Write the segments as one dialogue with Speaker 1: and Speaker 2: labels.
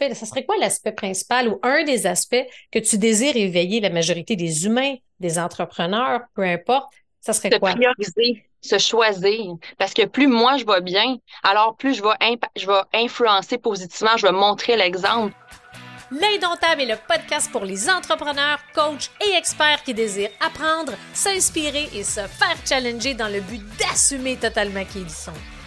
Speaker 1: ça serait quoi l'aspect principal ou un des aspects que tu désires éveiller la majorité des humains, des entrepreneurs, peu importe? Ça serait
Speaker 2: se
Speaker 1: quoi?
Speaker 2: prioriser, se choisir. Parce que plus moi je vais bien, alors plus je vais, je vais influencer positivement, je vais montrer l'exemple.
Speaker 1: L'Indomptable est le podcast pour les entrepreneurs, coachs et experts qui désirent apprendre, s'inspirer et se faire challenger dans le but d'assumer totalement qui ils sont.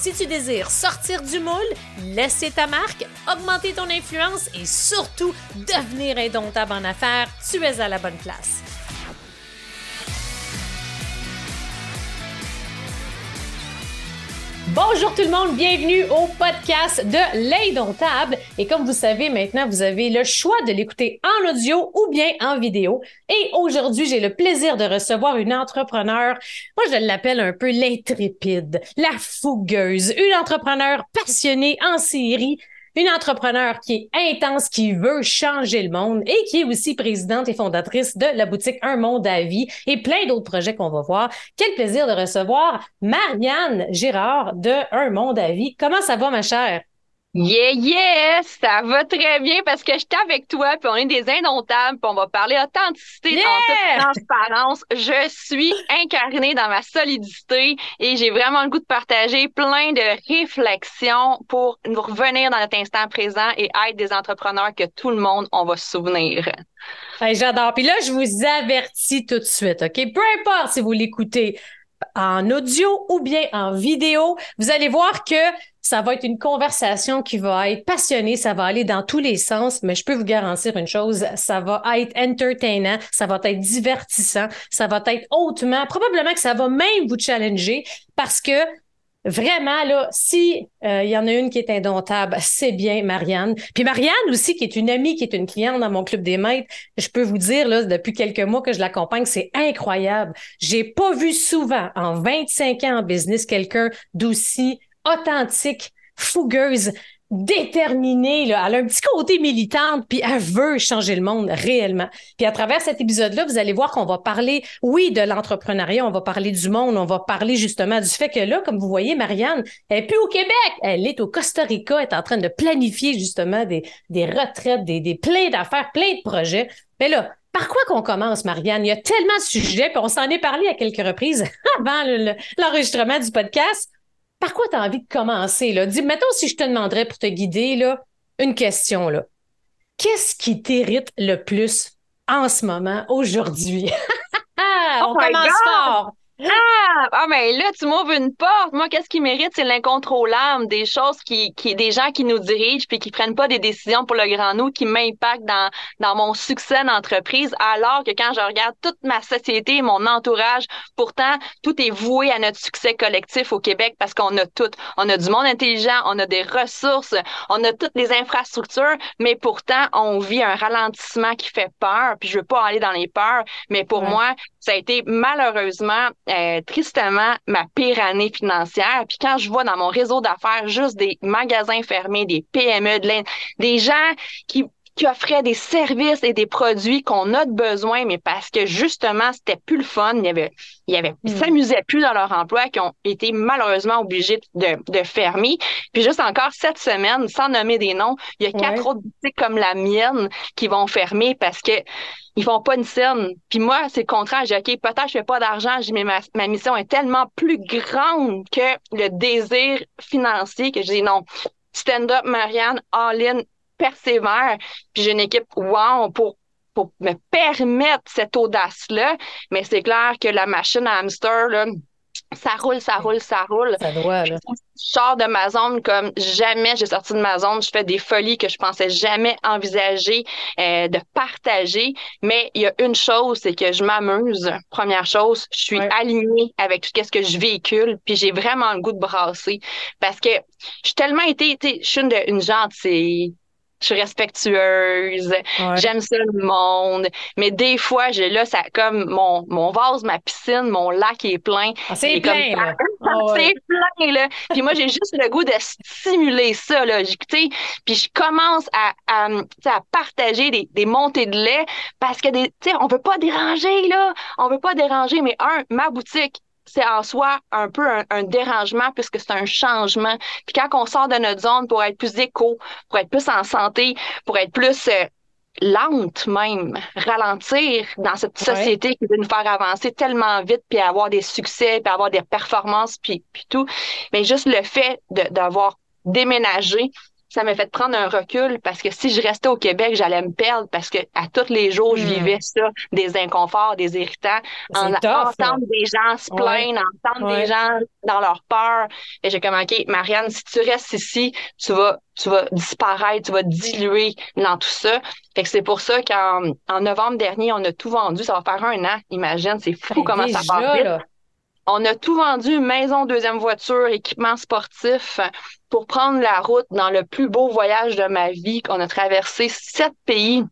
Speaker 1: Si tu désires sortir du moule, laisser ta marque, augmenter ton influence et surtout devenir indomptable en affaires, tu es à la bonne place. Bonjour tout le monde, bienvenue au podcast de l'Indomptable. Et comme vous savez, maintenant, vous avez le choix de l'écouter en audio ou bien en vidéo. Et aujourd'hui, j'ai le plaisir de recevoir une entrepreneur. Moi, je l'appelle un peu l'intrépide, la fougueuse, une entrepreneur passionnée en série une entrepreneur qui est intense, qui veut changer le monde et qui est aussi présidente et fondatrice de la boutique Un Monde à vie et plein d'autres projets qu'on va voir. Quel plaisir de recevoir Marianne Girard de Un Monde à vie. Comment ça va, ma chère?
Speaker 2: Yeah, yeah, ça va très bien parce que je suis avec toi, puis on est des indomptables, puis on va parler authenticité en toute transparence. Je suis incarnée dans ma solidité et j'ai vraiment le goût de partager plein de réflexions pour nous revenir dans notre instant présent et être des entrepreneurs que tout le monde, on va se souvenir.
Speaker 1: J'adore. Puis là, je vous avertis tout de suite, OK? Peu importe si vous l'écoutez en audio ou bien en vidéo, vous allez voir que ça va être une conversation qui va être passionnée, ça va aller dans tous les sens, mais je peux vous garantir une chose, ça va être entertainant, ça va être divertissant, ça va être hautement, probablement que ça va même vous challenger parce que Vraiment, là, si euh, il y en a une qui est indomptable, c'est bien Marianne. Puis Marianne aussi, qui est une amie, qui est une cliente dans mon club des maîtres, je peux vous dire, là, depuis quelques mois que je l'accompagne, c'est incroyable. J'ai pas vu souvent, en 25 ans en business, quelqu'un d'aussi authentique, fougueuse, déterminée, là. elle a un petit côté militante, puis elle veut changer le monde réellement. Puis à travers cet épisode-là, vous allez voir qu'on va parler, oui, de l'entrepreneuriat, on va parler du monde, on va parler justement du fait que là, comme vous voyez, Marianne, elle est plus au Québec, elle est au Costa Rica, elle est en train de planifier justement des, des retraites, des, des plein d'affaires, plein de projets. Mais là, par quoi qu'on commence, Marianne? Il y a tellement de sujets, puis on s'en est parlé à quelques reprises avant l'enregistrement du podcast par quoi tu as envie de commencer? Là? Dis, mettons si je te demanderais pour te guider, là, une question. Là. Qu'est-ce qui t'irrite le plus en ce moment, aujourd'hui?
Speaker 2: oh on commence fort. Ah, ah, mais là, tu m'ouvres une porte. Moi, qu'est-ce qui mérite, c'est l'incontrôlable, des choses qui, qui, des gens qui nous dirigent puis qui prennent pas des décisions pour le grand nous, qui m'impactent dans, dans mon succès d'entreprise, alors que quand je regarde toute ma société, mon entourage, pourtant, tout est voué à notre succès collectif au Québec parce qu'on a tout. On a du monde intelligent, on a des ressources, on a toutes les infrastructures, mais pourtant, on vit un ralentissement qui fait peur. Puis je veux pas aller dans les peurs, mais pour moi, ça a été malheureusement euh, tristement ma pire année financière. Puis quand je vois dans mon réseau d'affaires juste des magasins fermés, des PME, de des gens qui qui offraient des services et des produits qu'on a de besoin, mais parce que justement, c'était plus le fun. Il y avait, il y avait, mm. s'amusaient plus dans leur emploi, qui ont été malheureusement obligés de, de fermer. Puis juste encore cette semaine, sans nommer des noms, il y a quatre autres boutiques comme la mienne qui vont fermer parce que ils font pas une scène. Puis moi, c'est le contraire. J'ai OK, peut-être je fais pas d'argent, mais ma, ma mission est tellement plus grande que le désir financier que je dis non. Stand up, Marianne, all-in, persévère. Puis j'ai une équipe wow pour pour me permettre cette audace-là. Mais c'est clair que la machine à hamster, là, ça roule, ça roule, ça roule.
Speaker 1: Ça doit, là. Je
Speaker 2: sors de ma zone comme jamais j'ai sorti de ma zone. Je fais des folies que je pensais jamais envisager euh, de partager. Mais il y a une chose, c'est que je m'amuse. Première chose, je suis alignée avec tout ce que je véhicule, puis j'ai vraiment le goût de brasser. Parce que je suis tellement été, je suis une, une gentille je suis respectueuse, j'aime ça le monde. Mais des fois, j'ai là, ça comme mon, mon vase, ma piscine, mon lac est plein.
Speaker 1: Ah, c'est plein, là.
Speaker 2: Ah, c'est plein, là. Puis moi, j'ai juste le goût de stimuler ça, là. Puis je commence à, à, à partager des, des, montées de lait parce que des, on veut pas déranger, là. On veut pas déranger, mais un, ma boutique, c'est en soi un peu un, dérangement puisque c'est un changement. Puis quand on sort de notre zone pour être plus éco, pour être plus en santé, pour être plus euh, lente même, ralentir dans cette société qui veut nous faire avancer tellement vite, puis avoir des succès, puis avoir des performances, puis, puis tout. Mais juste le fait d'avoir déménagé, ça m'a fait prendre un recul parce que si je restais au Québec, j'allais me perdre parce que à tous les jours, je hmm. vivais ça, des inconforts, des irritants, en, entendre des gens se plaindre, entendre des gens dans leur peur. Et j'ai comme, OK, Marianne, si tu restes ici, tu vas, tu vas disparaître, tu vas diluer dans tout ça. Fait que c'est pour ça qu'en en novembre dernier, on a tout vendu. Ça va faire un an. Imagine, c'est fou ben, comment ça passe vite. On a tout vendu, maison, deuxième voiture, équipement sportif, pour prendre la route dans le plus beau voyage de ma vie. On a traversé sept pays.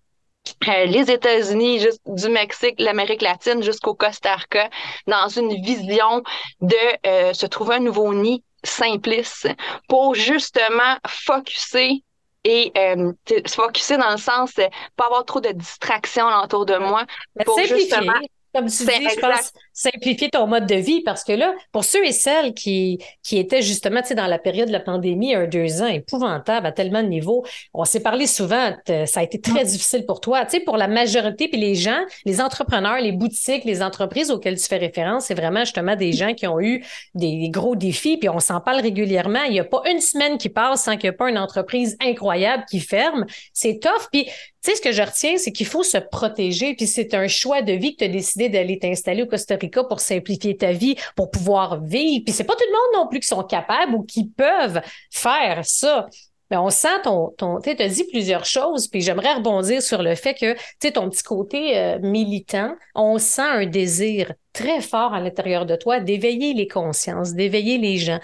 Speaker 2: Euh, les États-Unis, du Mexique, l'Amérique latine jusqu'au Costa Rica, dans une vision de euh, se trouver un nouveau nid simplice pour justement focuser et euh, se focuser dans le sens pas avoir trop de distractions autour de moi pour justement
Speaker 1: comme tu dis, je pense simplifier ton mode de vie parce que là, pour ceux et celles qui, qui étaient justement dans la période de la pandémie, un, deux ans, épouvantable à tellement de niveaux, on s'est parlé souvent, ça a été très difficile pour toi. Tu sais, pour la majorité, puis les gens, les entrepreneurs, les boutiques, les entreprises auxquelles tu fais référence, c'est vraiment justement des gens qui ont eu des, gros défis, puis on s'en parle régulièrement. Il n'y a pas une semaine qui passe sans qu'il n'y ait pas une entreprise incroyable qui ferme. C'est tough. Puis tu sais, ce que je retiens, c'est qu'il faut se protéger, puis c'est un choix de vie que tu as décidé d'aller t'installer au Costa Rica pour simplifier ta vie, pour pouvoir vivre. Puis c'est pas tout le monde non plus qui sont capables ou qui peuvent faire ça. Mais on sent ton, ton tu as dit plusieurs choses, puis j'aimerais rebondir sur le fait que, tu sais, ton petit côté euh, militant, on sent un désir très fort à l'intérieur de toi d'éveiller les consciences, d'éveiller les gens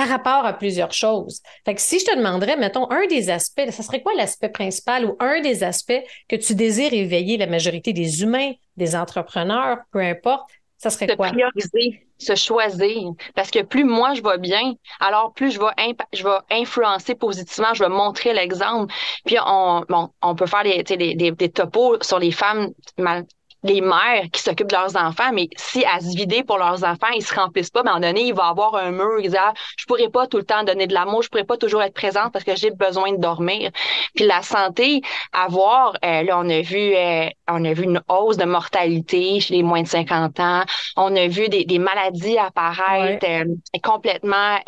Speaker 1: par rapport à plusieurs choses. Fait que si je te demanderais, mettons, un des aspects, ça serait quoi l'aspect principal ou un des aspects que tu désires éveiller la majorité des humains, des entrepreneurs, peu importe, ça serait
Speaker 2: se
Speaker 1: quoi?
Speaker 2: prioriser, se choisir. Parce que plus moi je vais bien, alors plus je vais, je vais influencer positivement, je vais montrer l'exemple. Puis on, bon, on peut faire des, des, des, des topos sur les femmes mal, les mères qui s'occupent de leurs enfants, mais si à se vider pour leurs enfants, ils se remplissent pas, mais à un moment donné, il va avoir un mur, ils disent, ah, je pourrais pas tout le temps donner de l'amour, je pourrais pas toujours être présente parce que j'ai besoin de dormir. Puis la santé, avoir, euh, là, on a vu, euh, on a vu une hausse de mortalité chez les moins de 50 ans. On a vu des, des maladies apparaître euh, complètement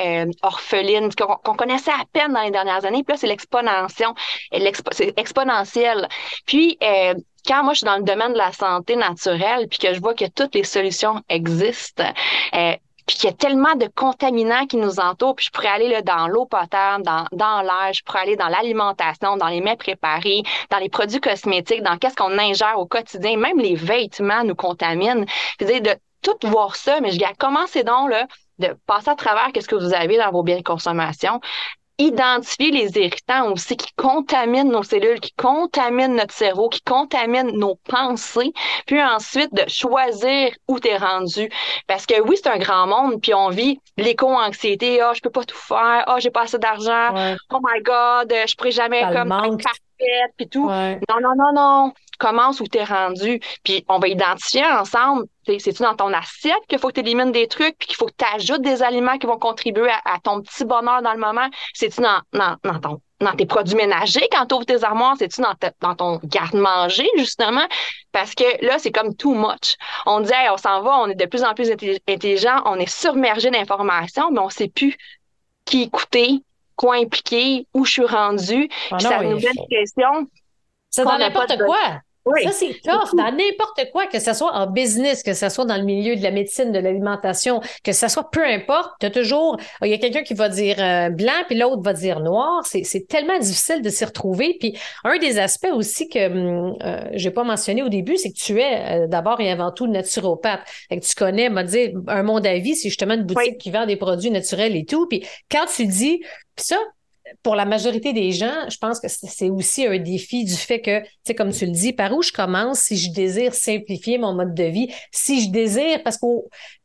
Speaker 2: orphelines qu'on connaissait à peine dans les dernières années. Puis là, c'est l'exponentiation, c'est exponentiel. Puis quand moi je suis dans le domaine de la santé naturelle, puis que je vois que toutes les solutions existent, euh, puis qu'il y a tellement de contaminants qui nous entourent, puis je pourrais aller là, dans l'eau potable, dans, dans l'air, je pourrais aller dans l'alimentation, dans les mets préparés, dans les produits cosmétiques, dans qu'est-ce qu'on ingère au quotidien, même les vêtements nous contaminent. Puis de tout voir ça, mais je dis, commencez donc là, de passer à travers qu'est-ce que vous avez dans vos biens de consommation, identifier les irritants aussi qui contaminent nos cellules, qui contaminent notre cerveau, qui contaminent nos pensées, puis ensuite de choisir où tu es rendu. Parce que oui, c'est un grand monde, puis on vit l'éco-anxiété, ah, oh, je peux pas tout faire, ah, oh, j'ai pas assez d'argent, oh my God, je pourrais jamais comme être parfaite, puis tout. Non, non, non, non commence où tu es rendu. Puis on va identifier ensemble, c'est-tu dans ton assiette qu'il faut que tu élimines des trucs, puis qu'il faut que tu ajoutes des aliments qui vont contribuer à, ton petit bonheur dans le moment? C'est-tu dans, dans, dans, ton, dans tes produits ménagers quand tu ouvres tes armoires? C'est-tu dans, dans ton garde-manger, justement? Parce que là, c'est comme too much. On dit, on s'en va, on est de plus en plus intelligent, on est submergé d'informations, mais on sait plus qui écouter, quoi impliquer, où je suis rendu. Ah ça nous met une question.
Speaker 1: C'est dans n'importe quoi. Ça, c'est tough dans n'importe quoi, que ce soit en business, que ce soit dans le milieu de la médecine, de l'alimentation, que ce soit peu importe, tu as toujours, il y a quelqu'un qui va dire euh, blanc, puis l'autre va dire noir. C'est tellement difficile de s'y retrouver. Puis un des aspects aussi que hum, euh, j'ai pas mentionné au début, c'est que tu es euh, d'abord et avant tout naturopathe. Fait que tu connais, m'a dit, un monde à vie, c'est justement une boutique qui vend des produits naturels et tout. Puis quand tu dis, ça, pour la majorité des gens, je pense que c'est aussi un défi du fait que, tu sais, comme tu le dis, par où je commence si je désire simplifier mon mode de vie, si je désire, parce que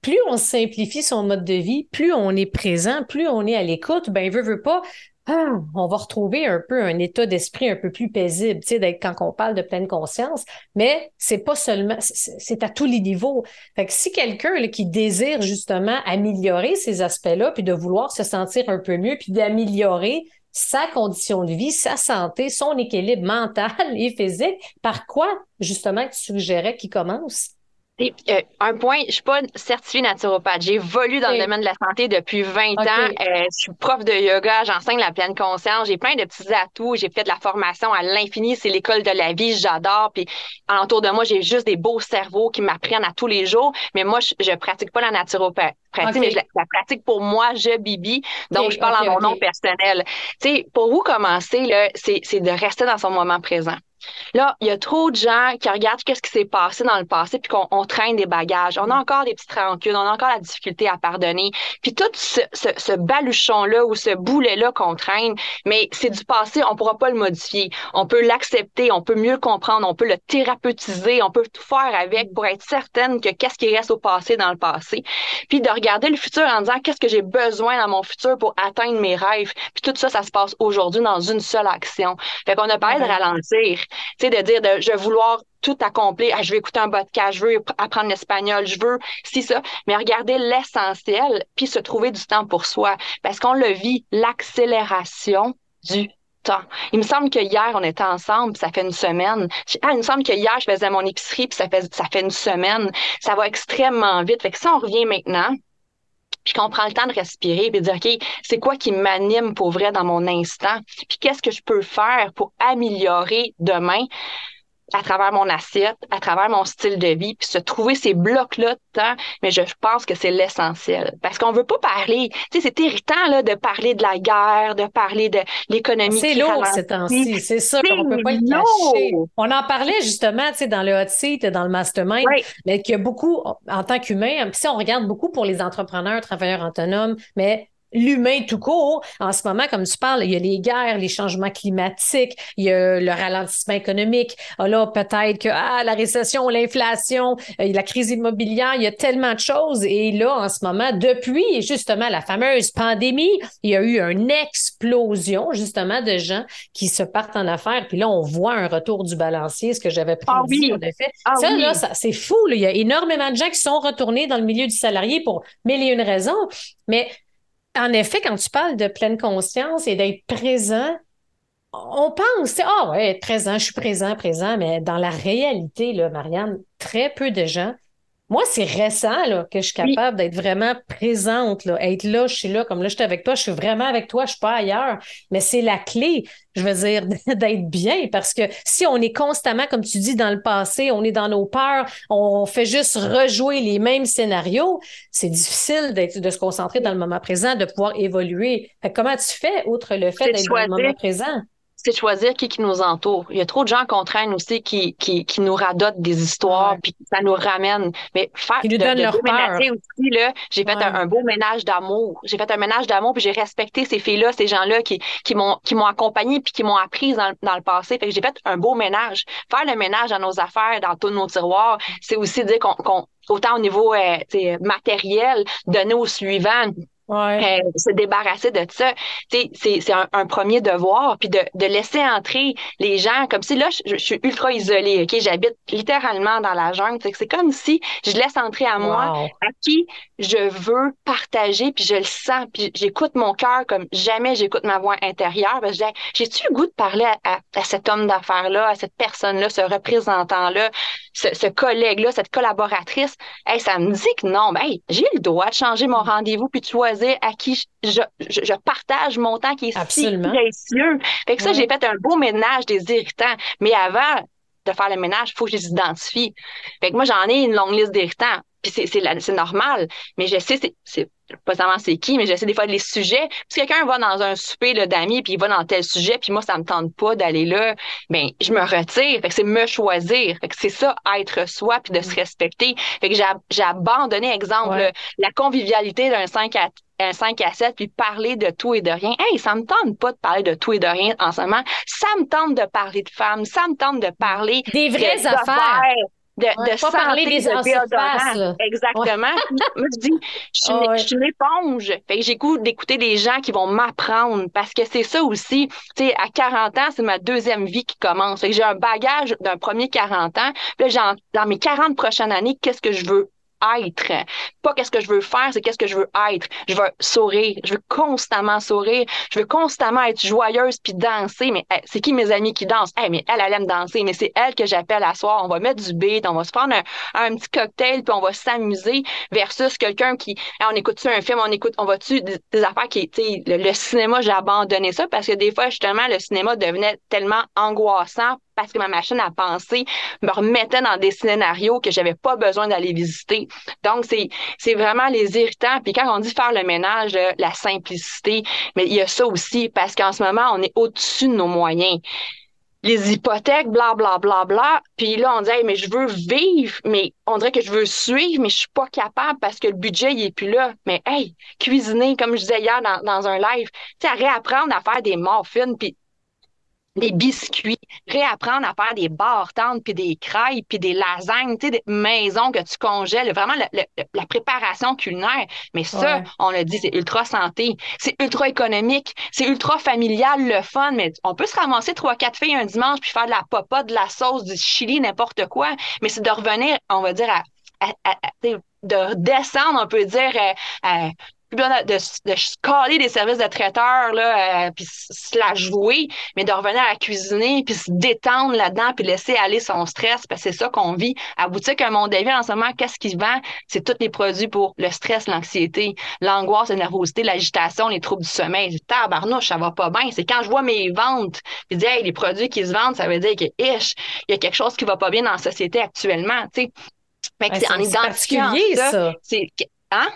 Speaker 1: plus on simplifie son mode de vie, plus on est présent, plus on est à l'écoute, ben, veut, veut pas, ah, on va retrouver un peu un état d'esprit un peu plus paisible, tu sais, quand on parle de pleine conscience, mais c'est pas seulement, c'est à tous les niveaux. Fait que si quelqu'un qui désire justement améliorer ces aspects-là, puis de vouloir se sentir un peu mieux, puis d'améliorer sa condition de vie, sa santé, son équilibre mental et physique, par quoi justement tu suggérais qu'il commence?
Speaker 2: Euh, un point, je suis pas certifiée naturopathe. J'ai évolué dans le domaine de la santé depuis 20 ans. Euh, je suis prof de yoga, j'enseigne la pleine conscience. J'ai plein de petits atouts. J'ai fait de la formation à l'infini. C'est l'école de la vie. J'adore. Puis autour de moi, j'ai juste des beaux cerveaux qui m'apprennent à tous les jours. Mais moi, je, je pratique pas la naturopathie, mais je la, pratique pour moi, je bibi. Donc, je parle en mon nom personnel. Tu sais, pour vous commencer, là, c'est de rester dans son moment présent. Là, il y a trop de gens qui regardent qu'est-ce qui s'est passé dans le passé puis qu'on traîne des bagages. On a encore des petites rancunes, on a encore la difficulté à pardonner. Puis tout ce, ce, baluchon-là ou ce boulet-là qu'on traîne, mais c'est du passé, on pourra pas le modifier. On peut l'accepter, on peut mieux comprendre, on peut le thérapeutiser, on peut tout faire avec pour être certaine que qu'est-ce qui reste au passé dans le passé. Puis de regarder le futur en disant qu'est-ce que j'ai besoin dans mon futur pour atteindre mes rêves. Puis tout ça, ça se passe aujourd'hui dans une seule action. Fait qu'on a parlé de ralentir tu sais, de dire de je vais vouloir tout accomplir. Ah, je vais écouter un podcast, je veux apprendre l'espagnol, je veux si ça. Mais regarder l'essentiel, puis se trouver du temps pour soi. Parce qu'on le vit, l'accélération du temps. Il me semble que hier, on était ensemble, puis ça fait une semaine. Ah, il me semble que hier, je faisais mon épicerie, puis ça fait, ça fait une semaine. Ça va extrêmement vite. Fait que si on revient maintenant, puis qu'on prend le temps de respirer et de dire, OK, c'est quoi qui m'anime pour vrai dans mon instant? Puis qu'est-ce que je peux faire pour améliorer demain? À travers mon assiette, à travers mon style de vie, puis se trouver ces blocs-là de temps, mais je pense que c'est l'essentiel. Parce qu'on veut pas parler, tu sais, c'est irritant là, de parler de la guerre, de parler de l'économie.
Speaker 1: C'est lourd ces temps-ci, c'est ça, on peut pas le cacher. On en parlait justement, tu sais, dans le hot seat, dans le mastermind, mais qu'il y a beaucoup, en tant qu'humain, si on regarde beaucoup pour les entrepreneurs, travailleurs autonomes, mais l'humain tout court. En ce moment, comme tu parles, il y a les guerres, les changements climatiques, il y a le ralentissement économique. Ah, là, peut-être que ah, la récession, l'inflation, euh, la crise immobilière, il y a tellement de choses. Et là, en ce moment, depuis justement la fameuse pandémie, il y a eu une explosion justement de gens qui se partent en affaires. Puis là, on voit un retour du balancier, ce que j'avais
Speaker 2: ah prédit en effet.
Speaker 1: Ah ça, là, c'est fou. Il y a énormément de gens qui sont retournés dans le milieu du salarié pour mille et une raisons. Mais en effet, quand tu parles de pleine conscience et d'être présent, on pense, ah ouais, être présent, je suis présent, présent, mais dans la réalité, Marianne, très peu de gens moi, c'est récent là, que je suis capable d'être vraiment présente, là, être là, je suis là, comme là, je suis avec toi, je suis vraiment avec toi, je suis pas ailleurs. Mais c'est la clé, je veux dire, d'être bien parce que si on est constamment, comme tu dis, dans le passé, on est dans nos peurs, on fait juste rejouer les mêmes scénarios, c'est difficile de se concentrer dans le moment présent, de pouvoir évoluer. comment tu fais, outre le fait d'être dans le moment présent?
Speaker 2: C'est choisir qui, qui nous entoure. Il y a trop de gens qu'on traîne aussi qui, qui, qui nous radotent des histoires, puis ça nous ramène. Mais faire
Speaker 1: qui nous de, leur
Speaker 2: aussi, là, j'ai fait un, beau ménage d'amour. J'ai fait un ménage d'amour, puis j'ai respecté ces filles-là, ces gens-là qui, qui m'ont qui m'ont accompagné puis qui m'ont appris dans, dans, le passé. Fait que j'ai fait un beau ménage. Faire le ménage dans nos affaires, dans tous nos tiroirs, c'est aussi dire qu'on autant au niveau euh, matériel, donner au suivant
Speaker 1: Ouais.
Speaker 2: Euh, se débarrasser de ça. C'est un, un premier devoir, puis de, de laisser entrer les gens comme si là, je, suis ultra isolée, OK? J'habite littéralement dans la jungle. C'est comme si je laisse entrer à moi à qui je veux partager, puis je le sens, puis j'écoute mon cœur comme jamais j'écoute ma voix intérieure. J'ai-tu le goût de parler à, à, cet homme d'affaires-là, à cette personne-là, ce représentant-là, ce, ce collègue-là, cette collaboratrice? Hey, ça me dit que non. Ben, j'ai le droit de changer mon rendez-vous puis de choisir à qui je, je, partage mon temps qui est
Speaker 1: Absolument.
Speaker 2: si précieux. Fait que ça, j'ai fait un beau ménage des irritants. Mais avant de faire le ménage, il faut que je les identifie. Fait que moi, j'en ai une longue liste d'irritants. Puis c'est normal. Mais je sais, c'est pas seulement c'est qui, mais j'essaie des fois les sujets. Si quelqu'un va dans un souper d'amis, puis il va dans tel sujet, puis moi, ça me tente pas d'aller là, ben je me retire. Fait que c'est me choisir. Fait que c'est ça, être soi, puis de se respecter. Fait que j'ai abandonné, exemple, la convivialité d'un 5 à un 5 à 7 puis parler de tout et de rien. Hey, ça me tente pas de parler de tout et de rien en ce moment. Ça me tente de parler de femmes. Ça me tente de parler
Speaker 1: des vraies affaires
Speaker 2: de, de
Speaker 1: pas parler des
Speaker 2: de Exactement. Moi, je dis, je suis, une, je suis une éponge. Fait que j'écoute d'écouter des gens qui vont m'apprendre parce que c'est ça aussi. Tu sais, à 40 ans, c'est ma deuxième vie qui commence. Fait que j'ai un bagage d'un premier 40 ans. Puis là, dans mes 40 prochaines années, qu'est-ce que je veux? Être. Pas qu'est-ce que je veux faire, c'est qu'est-ce que je veux être. Je veux sourire. Je veux constamment sourire. Je veux constamment être joyeuse puis danser. Mais c'est qui mes amis qui dansent? Hey, mais elle, elle aime danser. Mais c'est elle que j'appelle à soir. On va mettre du beat, on va se prendre un, petit cocktail puis on va s'amuser versus quelqu'un qui, on écoute-tu un film, on écoute, on va-tu des, affaires qui, tu le cinéma, j'ai abandonné ça parce que des fois, justement, le cinéma devenait tellement angoissant parce que ma machine à penser me remettait dans des scénarios que j'avais pas besoin d'aller visiter. Donc, c'est, vraiment les irritants. Puis quand on dit faire le ménage, la simplicité, mais il y a ça aussi parce qu'en ce moment, on est au-dessus de nos moyens les hypothèques, bla, bla, bla, bla. Puis là, on dit, mais je veux vivre, mais on dirait que je veux suivre, mais je suis pas capable parce que le budget, il est plus là. Mais hey, cuisiner, comme je disais hier dans, un live, tu sais, réapprendre à faire des muffins, puis des biscuits, réapprendre à faire des barres tendres, puis des crêpes, puis des lasagnes, tu sais, des maisons que tu congèles, vraiment la préparation culinaire. Mais ça, on l'a dit, c'est ultra santé, c'est ultra économique, c'est ultra familial, le fun, mais on peut se ramasser trois, quatre filles un dimanche, puis faire de la papa, de la sauce, du chili, n'importe quoi, mais c'est de revenir, on va dire, à, de descendre, on peut dire, à, de, de, de des services de traiteurs, là, euh, puis se la jouer, mais de revenir à cuisiner, puis se détendre là-dedans, puis laisser aller son stress, parce que c'est ça qu'on vit. À boutique Un Monde en ce moment, qu'est-ce qui vend? C'est tous les produits pour le stress, l'anxiété, l'angoisse, la nervosité, l'agitation, les troubles du sommeil. Tabarnouche, ça va pas bien. C'est quand je vois mes ventes, puis dis, hey, les produits qui se vendent, ça veut dire que, ish, il y a quelque chose qui va pas bien dans la société actuellement, tu sais.
Speaker 1: Fait que en identifiant ça,
Speaker 2: c'est... Hein?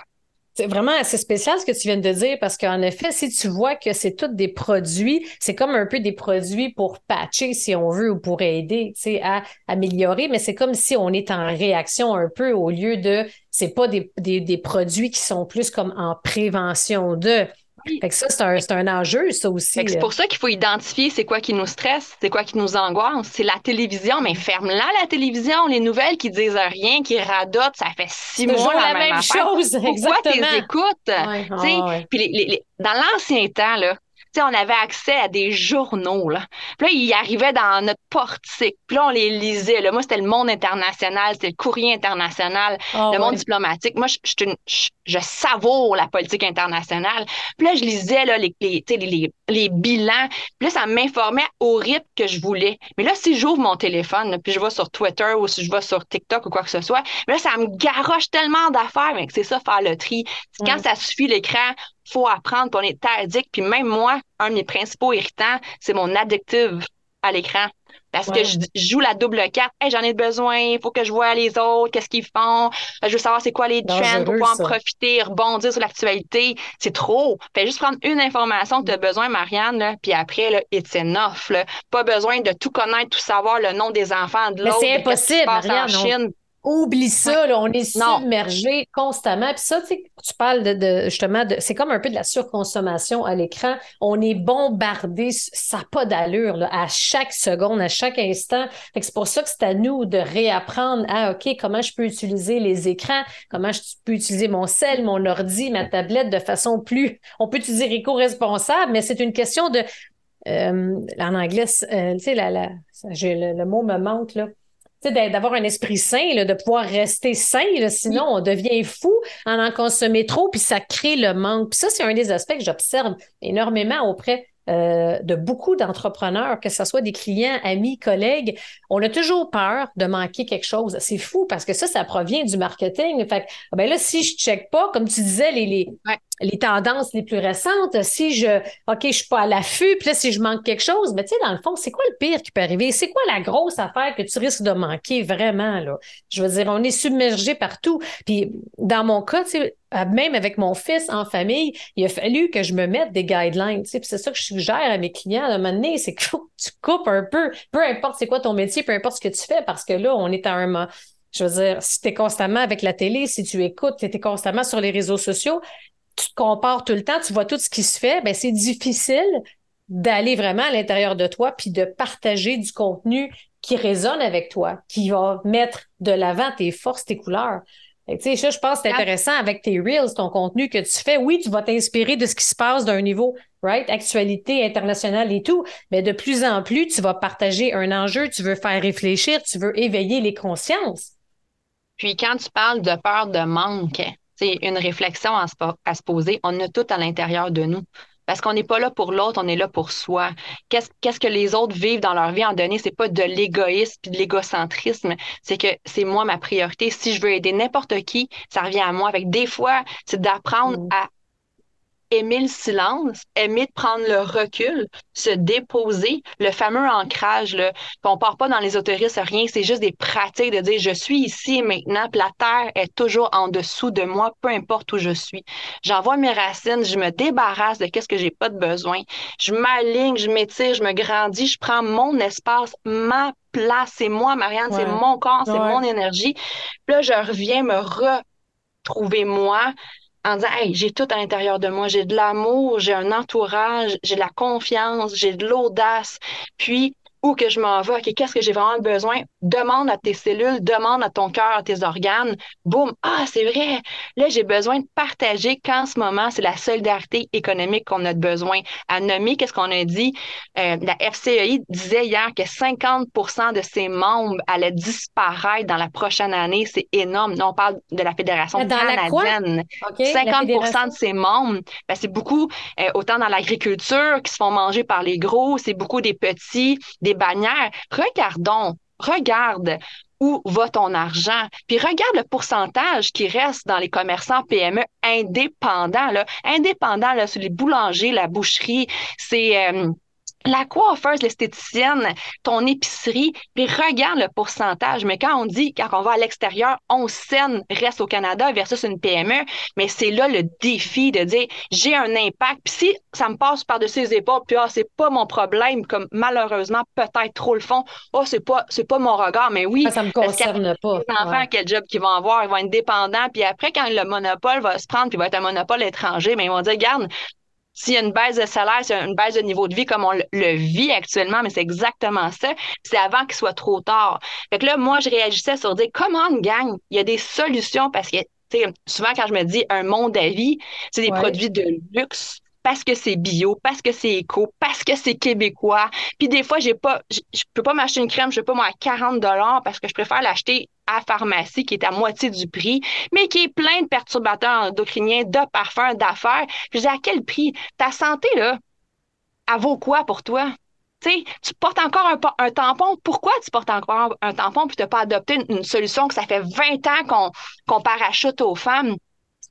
Speaker 1: C'est vraiment assez spécial ce que tu viens de dire parce qu'en effet, si tu vois que c'est tous des produits, c'est comme un peu des produits pour patcher, si on veut, ou pour aider à améliorer, mais c'est comme si on est en réaction un peu au lieu de, c'est pas des, des, des produits qui sont plus comme en prévention de. Fait que ça, c'est un, un, enjeu, ça aussi.
Speaker 2: C'est pour ça qu'il faut identifier c'est quoi qui nous stresse, c'est quoi qui nous angoisse. C'est la télévision, mais ferme-la la télévision. Les nouvelles qui disent rien, qui radotent, ça fait six mois
Speaker 1: la, même, chose.
Speaker 2: Pourquoi tu les écoutes? Les, dans l'ancien temps, là, sais, on avait accès à des journaux, là. Puis là, ils arrivaient dans notre portique. Puis là, on les lisait. Là. Moi, c'était le monde international, c'était le courrier international, ah le monde diplomatique. Moi, je, je, je, savoure la politique internationale. Puis là, je lisais là, les, les, les, les bilans. Puis là, ça m'informait au rythme que je voulais. Mais là, si j'ouvre mon téléphone, puis je vais sur Twitter ou si je vais sur TikTok ou quoi que ce soit, là, ça me garoche tellement d'affaires. Mais c'est ça, faire le tri. Quand ça suffit l'écran, faut apprendre, puis on est addict. Puis même moi, un de mes principaux irritants, c'est mon addictive à l'écran. Parce que je, joue la double carte. Hey, j'en ai besoin, il faut que je vois les autres, qu'est-ce qu'ils font? Je veux savoir c'est quoi les trends pour pouvoir en profiter, rebondir sur l'actualité. C'est trop. Fais juste prendre une information que tu as besoin, Marianne, là, puis après, là, it's enough. Là. Pas besoin de tout connaître, tout savoir, le nom des enfants de l'autre.
Speaker 1: c'est impossible, Marianne. Oublie ça, là, on est submergé constamment. Puis ça, tu sais, tu parles de, de justement, de, c'est comme un peu de la surconsommation à l'écran. On est bombardé, ça n'a pas d'allure là, à chaque seconde, à chaque instant. c'est pour ça que c'est à nous de réapprendre à, OK, comment je peux utiliser les écrans, comment je peux utiliser mon cell, mon ordi, ma tablette de façon plus, on peut utiliser éco-responsable, mais c'est une question de, euh, en anglais, euh, tu sais, la, la, le, le mot me manque, là d'avoir un esprit sain, de pouvoir rester sain, sinon on devient fou en en consommer trop, puis ça crée le manque. Puis ça, c'est un des aspects que j'observe énormément auprès euh, de beaucoup d'entrepreneurs, que ce soit des clients, amis, collègues, on a toujours peur de manquer quelque chose. C'est fou parce que ça, ça provient du marketing. Fait ah ben là, si je check pas, comme tu disais, les, les, les tendances les plus récentes, si je, OK, je suis pas à l'affût, puis là, si je manque quelque chose, mais tu sais, dans le fond, c'est quoi le pire qui peut arriver? C'est quoi la grosse affaire que tu risques de manquer vraiment, là? Je veux dire, on est submergé partout. Puis, dans mon cas, tu sais, même avec mon fils en famille, il a fallu que je me mette des guidelines. Tu sais, c'est ça que je suggère à mes clients à un moment donné, c'est que tu coupes un peu, peu importe c'est quoi ton métier, peu importe ce que tu fais, parce que là, on est à un je veux dire, si tu es constamment avec la télé, si tu écoutes, tu es constamment sur les réseaux sociaux, tu te compares tout le temps, tu vois tout ce qui se fait, ben c'est difficile d'aller vraiment à l'intérieur de toi puis de partager du contenu qui résonne avec toi, qui va mettre de l'avant tes forces, tes couleurs. Tu sais, ça, je pense que c'est intéressant avec tes Reels, ton contenu que tu fais. Oui, tu vas t'inspirer de ce qui se passe d'un niveau, right, actualité internationale et tout, mais de plus en plus, tu vas partager un enjeu, tu veux faire réfléchir, tu veux éveiller les consciences.
Speaker 2: Puis quand tu parles de peur de manque, c'est une réflexion à se, à se poser. On a tout à l'intérieur de nous. Parce qu'on n'est pas là pour l'autre, on est là pour soi. Qu'est-ce que les autres vivent dans leur vie en donné? C'est pas de l'égoïsme puis de l'égocentrisme. C'est que c'est moi ma priorité. Si je veux aider n'importe qui, ça revient à moi. Avec des fois, c'est d'apprendre mm. à aimer le silence, aimer de prendre le recul, se déposer, le fameux ancrage, là, qu'on part pas dans les autoristes, rien, c'est juste des pratiques de dire je suis ici et maintenant, puis la terre est toujours en dessous de moi, peu importe où je suis. J'envoie mes racines, je me débarrasse de qu'est-ce que j'ai pas de besoin, je m'aligne, je m'étire, je me grandis, je prends mon espace, ma place, c'est moi, Marianne, c'est mon corps, c'est mon énergie. Puis là, je reviens me retrouver moi, en disant Hey, j'ai tout à l'intérieur de moi, j'ai de l'amour, j'ai un entourage, j'ai de la confiance, j'ai de l'audace. Puis où que je m'en vais, qu'est-ce que j'ai vraiment besoin, demande à tes cellules, demande à ton cœur, à tes organes, boum, ah, c'est vrai, là, j'ai besoin de partager qu'en ce moment, c'est la solidarité économique qu'on a besoin. À nommer, qu'est-ce qu'on a dit? Euh, la FCEI disait hier que 50% de ses membres allaient disparaître dans la prochaine année. C'est énorme. on parle de la Fédération canadienne. 50 de ses membres, ben, c'est beaucoup, euh, autant dans l'agriculture qui se font manger par les gros, c'est beaucoup des petits, des bannières. Regardons, regarde où va ton argent. Puis regarde le pourcentage qui reste dans les commerçants PME indépendants. Là. Indépendants, là, sur les boulangers, la boucherie, c'est... Euh, la coiffeuse, l'esthéticienne, ton épicerie, puis regarde le pourcentage. Mais quand on dit, quand on va à l'extérieur, on scène reste au Canada versus une PME, mais c'est là le défi de dire, j'ai un impact. Puis si ça me passe par-dessus les épaules, puis ah, c'est pas mon problème, comme malheureusement, peut-être trop le fond, oh, c'est pas, c'est pas mon regard, mais oui.
Speaker 1: Ça, me concerne pas.
Speaker 2: Les enfants, quel job qu'ils vont avoir, ils vont être dépendants, puis après, quand le monopole va se prendre, puis va être un monopole étranger, mais ils vont dire, regarde, s'il y a une baisse de salaire, s'il y a une baisse de niveau de vie comme on le vit actuellement, mais c'est exactement ça. C'est avant qu'il soit trop tard. Fait que là, moi, je réagissais sur dire comment on gagne? Il y a des solutions parce que souvent quand je me dis un monde à vie, c'est des produits de luxe parce que c'est bio, parce que c'est éco, parce que c'est québécois. Puis des fois, j'ai pas, je peux pas m'acheter une crème, je sais pas moi, à 40 dollars parce que je préfère l'acheter à pharmacie qui est à moitié du prix, mais qui est plein de perturbateurs endocriniens, de parfums, d'affaires. Je dis à quel prix? Ta santé, là, elle vaut quoi pour toi? tu portes encore un, tampon. Pourquoi tu portes encore un tampon puis tu n'as pas adopté une, solution que ça fait 20 ans qu'on parachute aux femmes?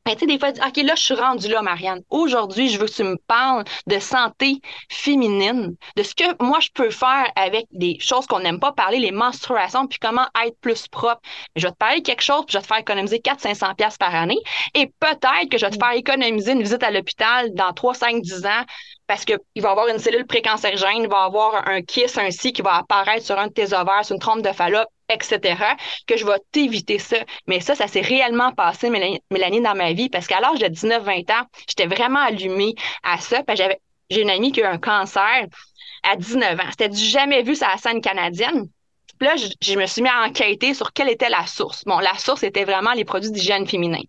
Speaker 2: Ben, tu sais, des fois, OK, là, je suis rendue là, Marianne. Aujourd'hui, je veux que tu me parles de santé féminine, de ce que moi, je peux faire avec des choses qu'on n'aime pas parler, les menstruations, puis comment être plus propre. Je vais te parler de quelque chose, puis je vais te faire économiser 400-500 pièces par année. Et peut-être que je vais te faire économiser une visite à l'hôpital dans 3, 5, 10 ans parce qu'il va y avoir une cellule précancérigène, il va y avoir un kiss, un si qui va apparaître sur un de tes ovaires, sur une trompe de Fallope, etc., que je vais t'éviter ça. Mais ça, ça s'est réellement passé, Mélanie, dans ma vie, parce qu'à l'âge de 19-20 ans, j'étais vraiment allumée à ça. j'avais, j'ai une amie qui a eu un cancer à 19 ans. C'était du jamais vu sur la scène canadienne. Puis là, je, je, me suis mis à enquêter sur quelle était la source. Bon, la source était vraiment les produits d'hygiène féminin.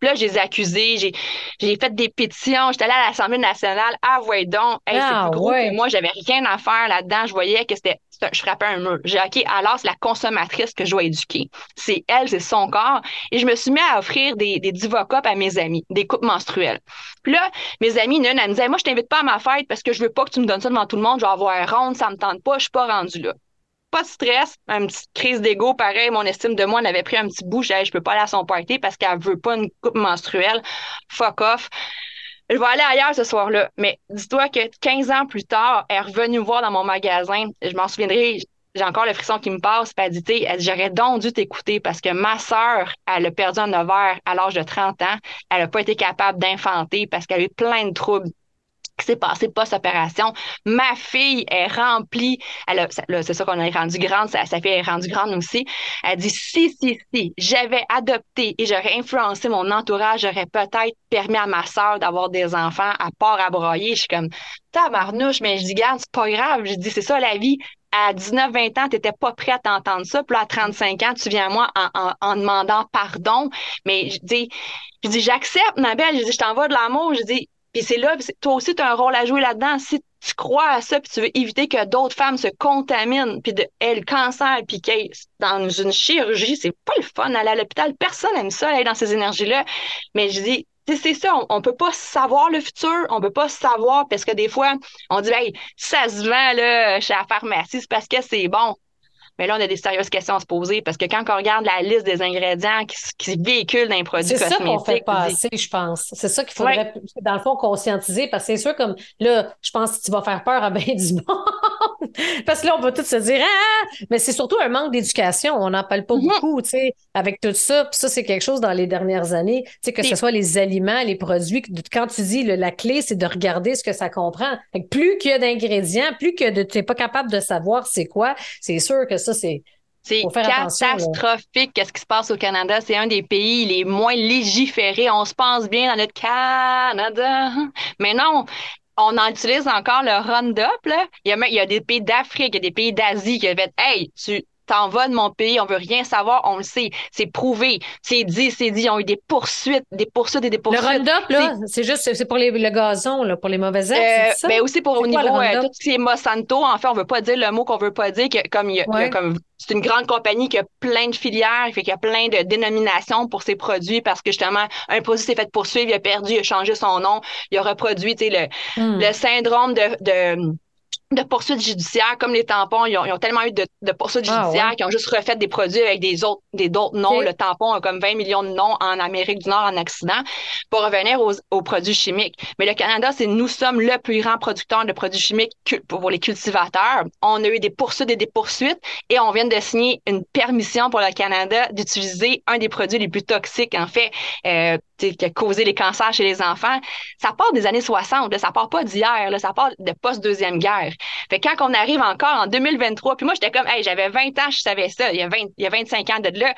Speaker 2: Puis là, je les ai accusés, j'ai, j'ai fait des pétitions, j'étais allée à l'Assemblée nationale, ah ouais donc, c'est ah, plus gros que moi, j'avais rien à faire là-dedans, je voyais que c'était, je frappais un mur. J'ai OK, alors c'est la consommatrice que je dois éduquer. C'est elle, c'est son corps. Et je me suis mis à offrir des, des Divocop à mes amis, des coupes menstruelles. Puis là, mes amis, une, elle me disait, moi, je t'invite pas à ma fête parce que je veux pas que tu me donnes ça devant tout le monde, je vais avoir ronde, ça me tente pas, je suis pas rendue là de stress, une petite crise d'ego, pareil, mon estime de moi en avait pris un petit bout, je, peux pas aller à son party parce qu'elle veut pas une coupe menstruelle. Fuck off. Je vais aller ailleurs ce soir-là. Mais dis-toi que 15 ans plus tard, elle est revenue me voir dans mon magasin. Je m'en souviendrai, j'ai encore le frisson qui me passe. Puis elle dit, elle j'aurais donc dû t'écouter parce que ma sœur, elle a perdu un ovaire à l'âge de 30 ans. Elle n'a pas été capable d'infanter parce qu'elle a eu plein de troubles qui s'est passé post-opération. Ma fille est remplie. C'est ça qu'on est rendu grande. Sa, fille est rendue grande aussi. Elle dit si, si, si, j'avais adopté et j'aurais influencé mon entourage, j'aurais peut-être permis à ma sœur d'avoir des enfants à part à broyer. Je suis comme tabarnouche, mais je dis, garde, c'est pas grave. Je dis, c'est ça la vie. À 19, 20 ans, tu n'étais pas prête à entendre ça. Puis là, à 35 ans, tu viens à moi en, en, demandant pardon. Mais je dis, je dis, j'accepte, ma belle. Je dis, je t'envoie de l'amour. Je dis, puis c'est là, toi aussi, tu as un rôle à jouer là-dedans. Si tu crois à ça, puis tu veux éviter que d'autres femmes se contaminent, puis de le cancer, puis qu'elles dans une chirurgie, c'est pas le fun aller à l'hôpital. Personne aime ça, aller dans ces énergies-là. Mais je dis, c'est ça, on, peut pas savoir le futur, on peut pas savoir parce que des fois, on dit, hey, ça se vend là, chez la pharmacie, c'est parce que c'est bon. Mais là, on a des sérieuses questions à se poser parce que quand on regarde la liste des ingrédients qui, qui véhiculent dans les produits cosmétiques...
Speaker 1: C'est ça qu'on fait passer, je pense. C'est ça qu'il faudrait, dans le fond, conscientiser parce que c'est sûr, comme là, je pense que tu vas faire peur à bien du monde. parce que là, on va tous se dire, ah! Mais c'est surtout un manque d'éducation. On n'en parle pas mm-hmm. beaucoup, tu sais, avec tout ça. Puis ça, c'est quelque chose dans les dernières années, tu sais, que ce soit les aliments, les produits. Quand tu dis la clé, c'est de regarder ce que ça comprend. plus qu'il y a d'ingrédients, plus que tu n'es pas capable de savoir c'est quoi, c'est sûr que ça, c'est.
Speaker 2: C'est catastrophique qu'est-ce qui se passe au Canada. C'est un des pays les moins légiférés. On se pense bien dans notre Canada. Mais non, on en utilise encore le Roundup. Là. Il, y a, il y a des pays d'Afrique, il y a des pays d'Asie qui avaient Hey, tu t'en vas de mon pays, on veut rien savoir, on le sait, c'est prouvé, c'est dit, c'est dit, ils ont eu des poursuites, des poursuites et des poursuites.
Speaker 1: Le Roundup, là, c'est juste, c'est pour les, le gazon, là, pour les mauvaises herbes,
Speaker 2: euh, Ben aussi pour au niveau, euh, tout ce qui est Monsanto, en fait, on veut pas dire le mot qu'on veut pas dire, que, comme il y a, comme c'est une grande compagnie qui a plein de filières, fait qu'il y a plein de dénominations pour ses produits parce que justement, un produit s'est fait poursuivre, il a perdu, il a changé son nom, il a reproduit, tu sais, le, hmm. le syndrome de, de de poursuites judiciaires, comme les tampons, ils ont, tellement eu de, de poursuites ah, judiciaires qui ont juste refait des produits avec des autres des d'autres noms. Le tampon a comme 20 millions de noms en Amérique du Nord en accident pour revenir aux, aux produits chimiques. Mais le Canada, c'est nous sommes le plus grand producteur de produits chimiques pour les cultivateurs. On a eu des poursuites et des poursuites et on vient de signer une permission pour le Canada d'utiliser un des produits les plus toxiques, en fait, euh, qui a causé les cancers chez les enfants. Ça part des années 60, là, ça part pas d'hier, ça part de post-deuxième guerre. Fait quand on arrive encore en 2023, puis moi, j'étais comme, hey, j'avais 20 ans, je savais ça, il y a, 20, il y a 25 ans de là.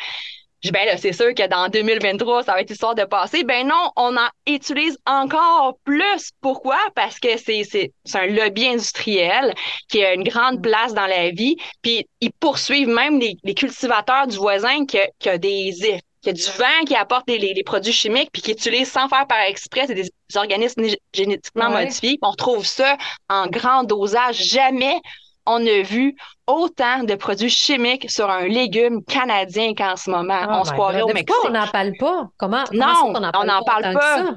Speaker 2: Je ben là, c'est sûr que dans 2023, ça va être histoire de passer. Ben non, on en utilise encore plus. Pourquoi? Parce que c'est, un lobby industriel qui a une grande place dans la vie. Puis ils poursuivent même les, les cultivateurs du voisin qui qui a des qu'il y a du vent qui apporte les, produits chimiques puis qui utilise sans faire par exprès des organismes génétiquement modifiés. On trouve ça en grand dosage. Jamais on a vu autant de produits chimiques sur un légume canadien qu'en ce moment. Oh on se croirait au Mexique.
Speaker 1: Pourquoi on n'en parle pas? Comment?
Speaker 2: Non, on n'en parle, pas.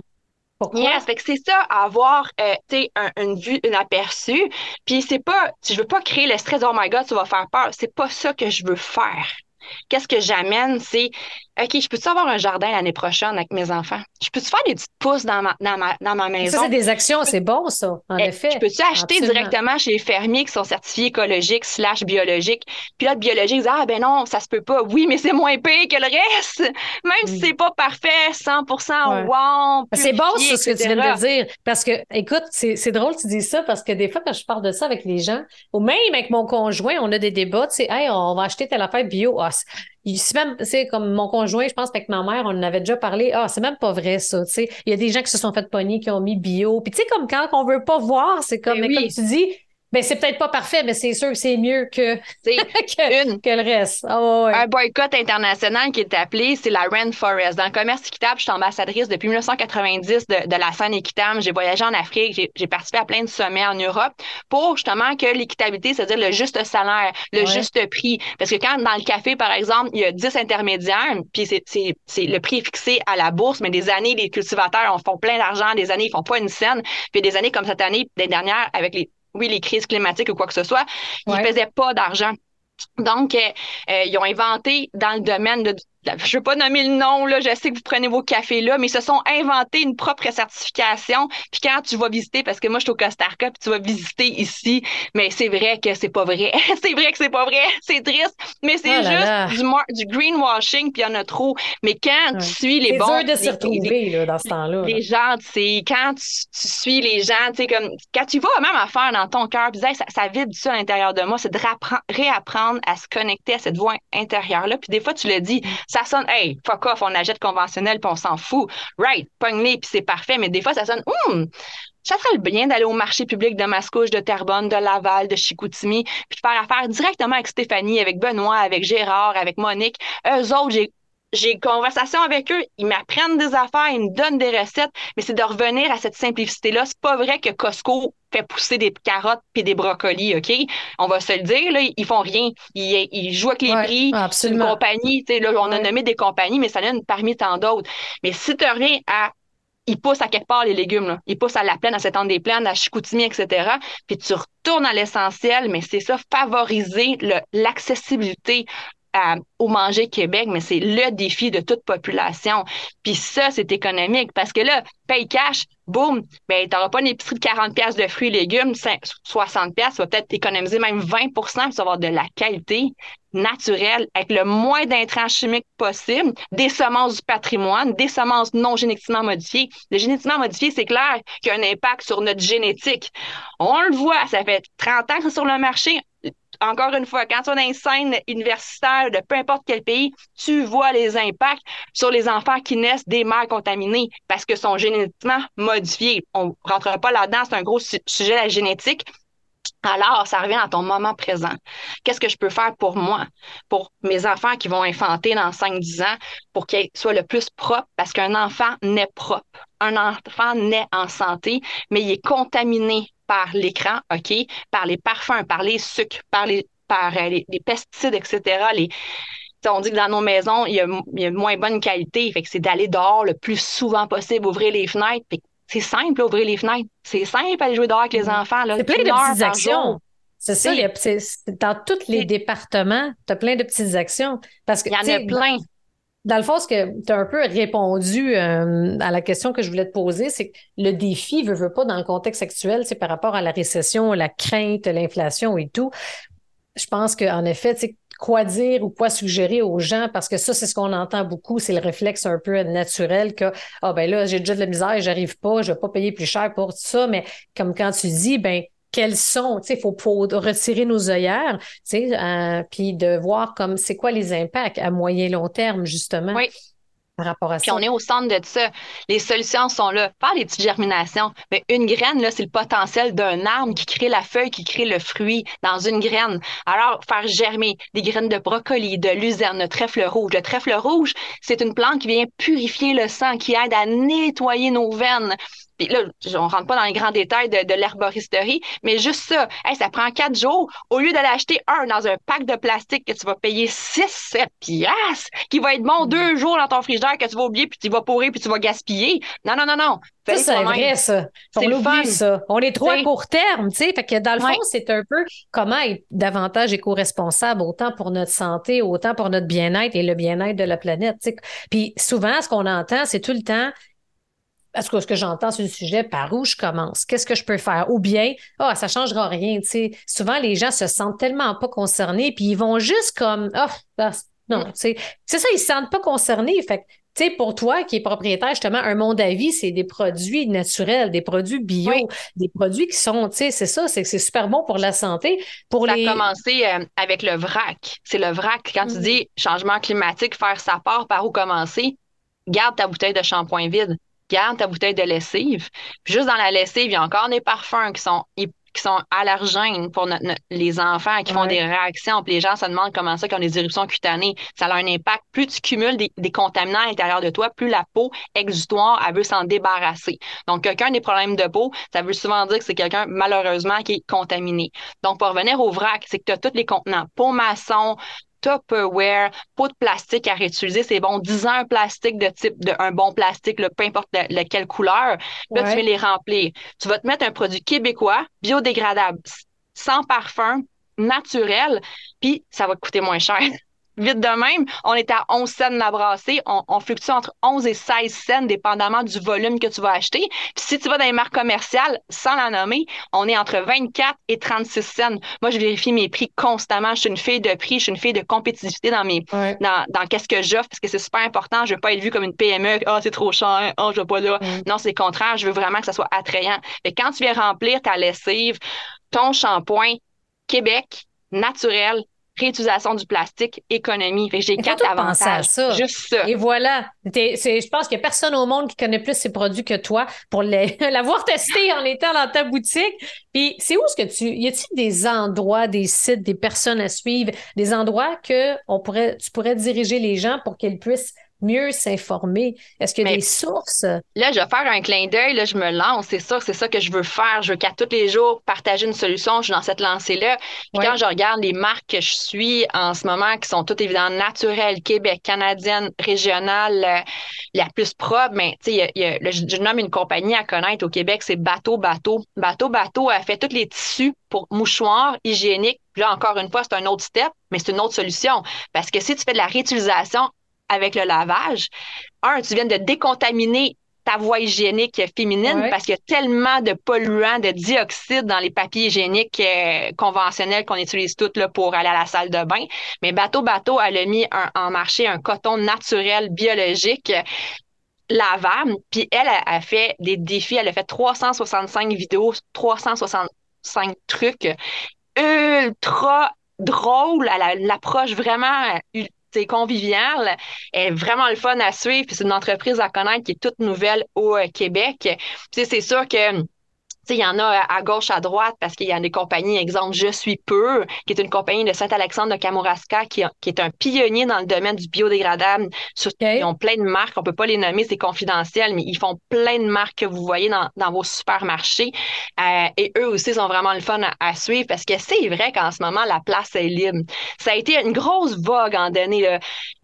Speaker 2: Pourquoi? Yes, c'est ça, avoir euh, un, une vue, un aperçu. Puis c'est pas, je veux pas créer le stress, oh my God, tu vas faire peur. C'est pas ça que je veux faire. Qu'est-ce que j'amène, c'est OK, je peux-tu avoir un jardin l'année prochaine avec mes enfants? Je peux-tu faire des petites pousses dans ma, dans ma, dans ma maison?
Speaker 1: Ça, c'est des actions, c'est bon, ça, en eh, effet.
Speaker 2: Je peux-tu acheter directement chez les fermiers qui sont certifiés écologiques slash biologiques? Puis là, le biologique dit, ah, ben non, ça se peut pas. Oui, mais c'est moins pire que le reste. Même si c'est pas parfait, 100% wow.
Speaker 1: C'est bon, ça, ce que tu viens de dire. Parce que, écoute, c'est drôle que tu dis ça parce que des fois, quand je parle de ça avec les gens, ou même avec mon conjoint, on a des débats, tu sais, hey, on va acheter telle affaire bio. Ah, c'est même, c'est comme mon conjoint, je pense avec ma mère, on en avait déjà parlé. Ah, c'est même pas vrai, ça, tu sais. Il y a des gens qui se sont fait pogner, qui ont mis bio. Puis, tu sais, comme quand on veut pas voir, c'est comme, ben comme tu dis, ben, c'est peut-être pas parfait, mais c'est sûr que c'est mieux que, que, une, que, le reste. Ah,
Speaker 2: un boycott international qui est appelé, c'est la Rainforest. Dans le commerce équitable, je suis ambassadrice depuis 1990 de, de la scène équitable. J'ai voyagé en Afrique, j'ai participé à plein de sommets en Europe pour justement que l'équitabilité, c'est-à-dire le juste salaire, le juste prix. Parce que quand dans le café, par exemple, il y a 10 intermédiaires, puis c'est le prix est fixé à la bourse, mais des années, les cultivateurs en font plein d'argent, des années, ils font pas une scène. Puis des années comme cette année, des dernières, avec les oui, les crises climatiques ou quoi que ce soit, ils ne faisaient pas d'argent. Donc, euh, euh, ils ont inventé dans le domaine de, je veux pas nommer le nom, là, je sais que vous prenez vos cafés là, mais ils se sont inventés une propre certification. Puis quand tu vas visiter, parce que moi, je suis au Costa Rica, puis tu vas visiter ici, mais c'est vrai que c'est pas vrai. c'est vrai que c'est pas vrai. C'est triste, mais c'est oh juste Du, du, greenwashing, puis il y en a trop. Mais quand tu suis les bons...
Speaker 1: C'est dur de s'y retrouver, là, dans ce temps-là.
Speaker 2: Les gens, c'est quand tu, suis les gens, tu sais, comme, quand tu vas même à faire dans ton cœur, puis ça, ça vide ça à l'intérieur de moi, c'est de réapprendre à se connecter à cette voix intérieure-là. Puis des fois, tu le dis, ça sonne, hey, fuck off, on achète conventionnel, puis on s'en fout. Right, pogne puis c'est parfait. Mais des fois, ça sonne, hum, ça serait bien d'aller au marché public de Mascouche, de Terrebonne, de Laval, de Chicoutimi, puis de faire affaire directement avec Stéphanie, avec Benoît, avec Gérard, avec Monique. Eux autres, j'ai j'ai conversation avec eux, ils m'apprennent des affaires, ils me donnent des recettes, mais c'est de revenir à cette simplicité-là. C'est pas vrai que Costco fait pousser des carottes puis des brocolis, OK? On va se le dire, là, ils font rien. Ils, ils jouent avec les prix. Absolument. Une compagnie, tu sais, là, on a nommé des compagnies, mais ça donne parmi tant d'autres. Mais si tu reviens à ils poussent à quelque part les légumes. Là. Ils poussent à la plaine, à cette des plaines, à Chicoutimi, etc. Puis tu retournes à l'essentiel, mais c'est ça, favoriser l'accessibilité au Manger Québec, mais c'est le défi de toute population. Puis ça, c'est économique parce que là, paye cash, boum, ben, tu pas une épicerie de 40 pièces de fruits et légumes, 60 pièces, tu vas peut-être économiser même 20% pour avoir de la qualité naturelle avec le moins d'intrants chimiques possible, des semences du patrimoine, des semences non génétiquement modifiées. Le génétiquement modifié, c'est clair qu'il y a un impact sur notre génétique. On le voit, ça fait 30 ans que c'est sur le marché encore une fois, quand tu as une scène universitaire de peu importe quel pays, tu vois les impacts sur les enfants qui naissent des mères contaminées parce que sont génétiquement modifiés. On ne rentrera pas là-dedans, c'est un gros sujet, la génétique. Alors, ça revient à ton moment présent. Qu'est-ce que je peux faire pour moi, pour mes enfants qui vont infanter dans 5-10 ans, pour qu'ils soient le plus propres, parce qu'un enfant naît propre. Un enfant naît en santé, mais il est contaminé par l'écran, OK, par les parfums, par les sucres, par les, par euh, les, pesticides, etc. Les, on dit que dans nos maisons, il y a, il y a moins bonne qualité. Fait que c'est d'aller dehors le plus souvent possible, ouvrir les fenêtres. c'est simple, ouvrir les fenêtres. C'est simple aller jouer dehors avec les mm. enfants.
Speaker 1: C'est plein de petites actions. C'est ça, dans tous les départements, tu as plein de petites actions. Parce que,
Speaker 2: il y en a plein.
Speaker 1: Dans le fond, ce que tu as un peu répondu euh, à la question que je voulais te poser, c'est que le défi, veut, veut pas, dans le contexte actuel, c'est par rapport à la récession, la crainte, l'inflation et tout. Je pense qu'en effet, c'est quoi dire ou quoi suggérer aux gens, parce que ça, c'est ce qu'on entend beaucoup, c'est le réflexe un peu naturel que, ah ben là, j'ai déjà de la misère, j'arrive pas, je vais pas payer plus cher pour ça, mais comme quand tu dis, ben, quels sont, tu sais, il faut, retirer nos œillères, tu sais, euh, puis de voir comme c'est quoi les impacts à moyen long terme, justement.
Speaker 2: Oui.
Speaker 1: Par rapport à
Speaker 2: puis on est au centre de ça. Les solutions sont là. Pas les petites germinations. Mais une graine, là, c'est le potentiel d'un arbre qui crée la feuille, qui crée le fruit dans une graine. Alors, faire germer des graines de brocoli, de luzerne, de trèfle rouge. Le trèfle rouge, c'est une plante qui vient purifier le sang, qui aide à nettoyer nos veines. Puis là, on rentre pas dans les grands détails de, l'herboristerie, mais juste ça, ça prend quatre jours. Au lieu d'aller acheter un dans un pack de plastique que tu vas payer 6, 7 piastres, qui va être bon deux jours dans ton frigidaire que tu vas oublier, puis tu vas pourrir, puis tu vas gaspiller. Non, non, non, non.
Speaker 1: Ça, c'est vrai, ça. On l'oublie, ça. On est trop à court terme, tu sais. Fait que dans le fond, c'est un peu comment être davantage éco-responsable, autant pour notre santé, autant pour notre bien-être et le bien-être de la planète. Puis souvent, ce qu'on entend, c'est tout le temps, parce que ce que j'entends sur le sujet, par où je commence? Qu'est-ce que je peux faire? Ou bien, ah, oh, ça changera rien. Tu sais. Souvent, les gens se sentent tellement pas concernés, puis ils vont juste comme, oh, non, c'est ça, ils se sentent pas concernés. Fait tu sais, pour toi qui es propriétaire, justement, un monde à vie, c'est des produits naturels, des produits bio, des produits qui sont, tu sais, c'est ça, c'est c'est super bon pour la santé. Pour
Speaker 2: ça a commencé euh, avec le vrac. C'est le vrac. Quand tu mm. dis changement climatique, faire sa part, par où commencer, garde ta bouteille de shampoing vide garde ta bouteille de lessive. Puis juste dans la lessive, il y a encore des parfums qui sont qui sont allergènes pour les enfants qui font des réactions. Puis les gens se demandent comment ça, qui ont des éruptions cutanées. Ça a un impact. Plus tu cumules des, contaminants à l'intérieur de toi, plus la peau exutoire, elle veut s'en débarrasser. Donc, quelqu'un a des problèmes de peau, ça veut souvent dire que c'est quelqu'un, malheureusement, qui est contaminé. Donc, pour revenir au vrac, c'est que tu as tous les contenants. Peau maçon, Tupperware, pot de plastique à réutiliser, c'est bon. 10 ans un plastique de type de un bon plastique, peu importe laquelle couleur. Là, tu vais les remplir. Tu vas te mettre un produit québécois, biodégradable, sans parfum, naturel, puis ça va te coûter moins cher. vite de même, on est à 11 cents la brassée. On, on, fluctue entre 11 et 16 cents, dépendamment du volume que tu vas acheter. Puis si tu vas dans les marques commerciales, sans la nommer, on est entre 24 et 36 cents. Moi, je vérifie mes prix constamment. Je suis une fille de prix, je suis une fille de compétitivité dans mes, dans, dans qu'est-ce que j'offre, parce que c'est super important. Je veux pas être vue comme une PME. Ah, oh, c'est trop cher. Oh, je veux pas là. Non, c'est le contraire. Je veux vraiment que ça soit attrayant. Et quand tu viens remplir ta lessive, ton shampoing, Québec, naturel, réutilisation du plastique, économie. j'ai quatre avantages. À ça. Juste ça.
Speaker 1: Et voilà. je pense qu'il n'y a personne au monde qui connaît plus ces produits que toi pour l'avoir testé en étant dans ta boutique. Puis c'est où est-ce que tu. Y a-t-il des endroits, des sites, des personnes à suivre, des endroits que on pourrait, tu pourrais diriger les gens pour qu'ils puissent mieux s'informer? Est-ce qu'il y a des sources?
Speaker 2: Là, je vais faire un clin d'œil, là, je me lance, c'est ça, c'est ça que je veux faire. Je veux qu'à tous les jours partager une solution. Je suis dans cette lancée-là. Puis quand je regarde les marques que je suis en ce moment, qui sont toutes évidemment naturelles, Québec, canadienne, régionale, euh, la plus propre, mais tu sais, je nomme une compagnie à connaître au Québec, c'est Bateau Bateau. Bateau Bateau a fait tous les tissus pour mouchoirs hygiéniques. Puis là, encore une fois, c'est un autre step, mais c'est une autre solution. Parce que si tu fais de la réutilisation avec le lavage, un, tu viens de décontaminer ta voie hygiénique féminine parce qu'il y a tellement de polluants, de dioxyde dans les papiers hygiéniques euh, conventionnels qu'on utilise toutes là, pour aller à la salle de bain. Mais Bateau Bateau, elle a mis en marché un coton naturel biologique lavable. Puis elle a, fait des défis. Elle a fait 365 vidéos, 365 trucs ultra drôles. Elle l'approche vraiment c'est convivial, est vraiment le fun à suivre, puis c'est une entreprise à connaître qui est toute nouvelle au euh, Québec. c'est sûr que il y en a à gauche, à droite, parce qu'il y a des compagnies, exemple, Je suis peu, qui est une compagnie de Saint-Alexandre de Kamouraska, qui, qui, est un pionnier dans le domaine du biodégradable. Ils ont plein de marques, on peut pas les nommer, c'est confidentiel, mais ils font plein de marques que vous voyez dans, dans vos supermarchés. Euh, et eux aussi sont vraiment le fun à, suivre, parce que c'est vrai qu'en ce moment, la place est libre. Ça a été une grosse vogue en donné, le,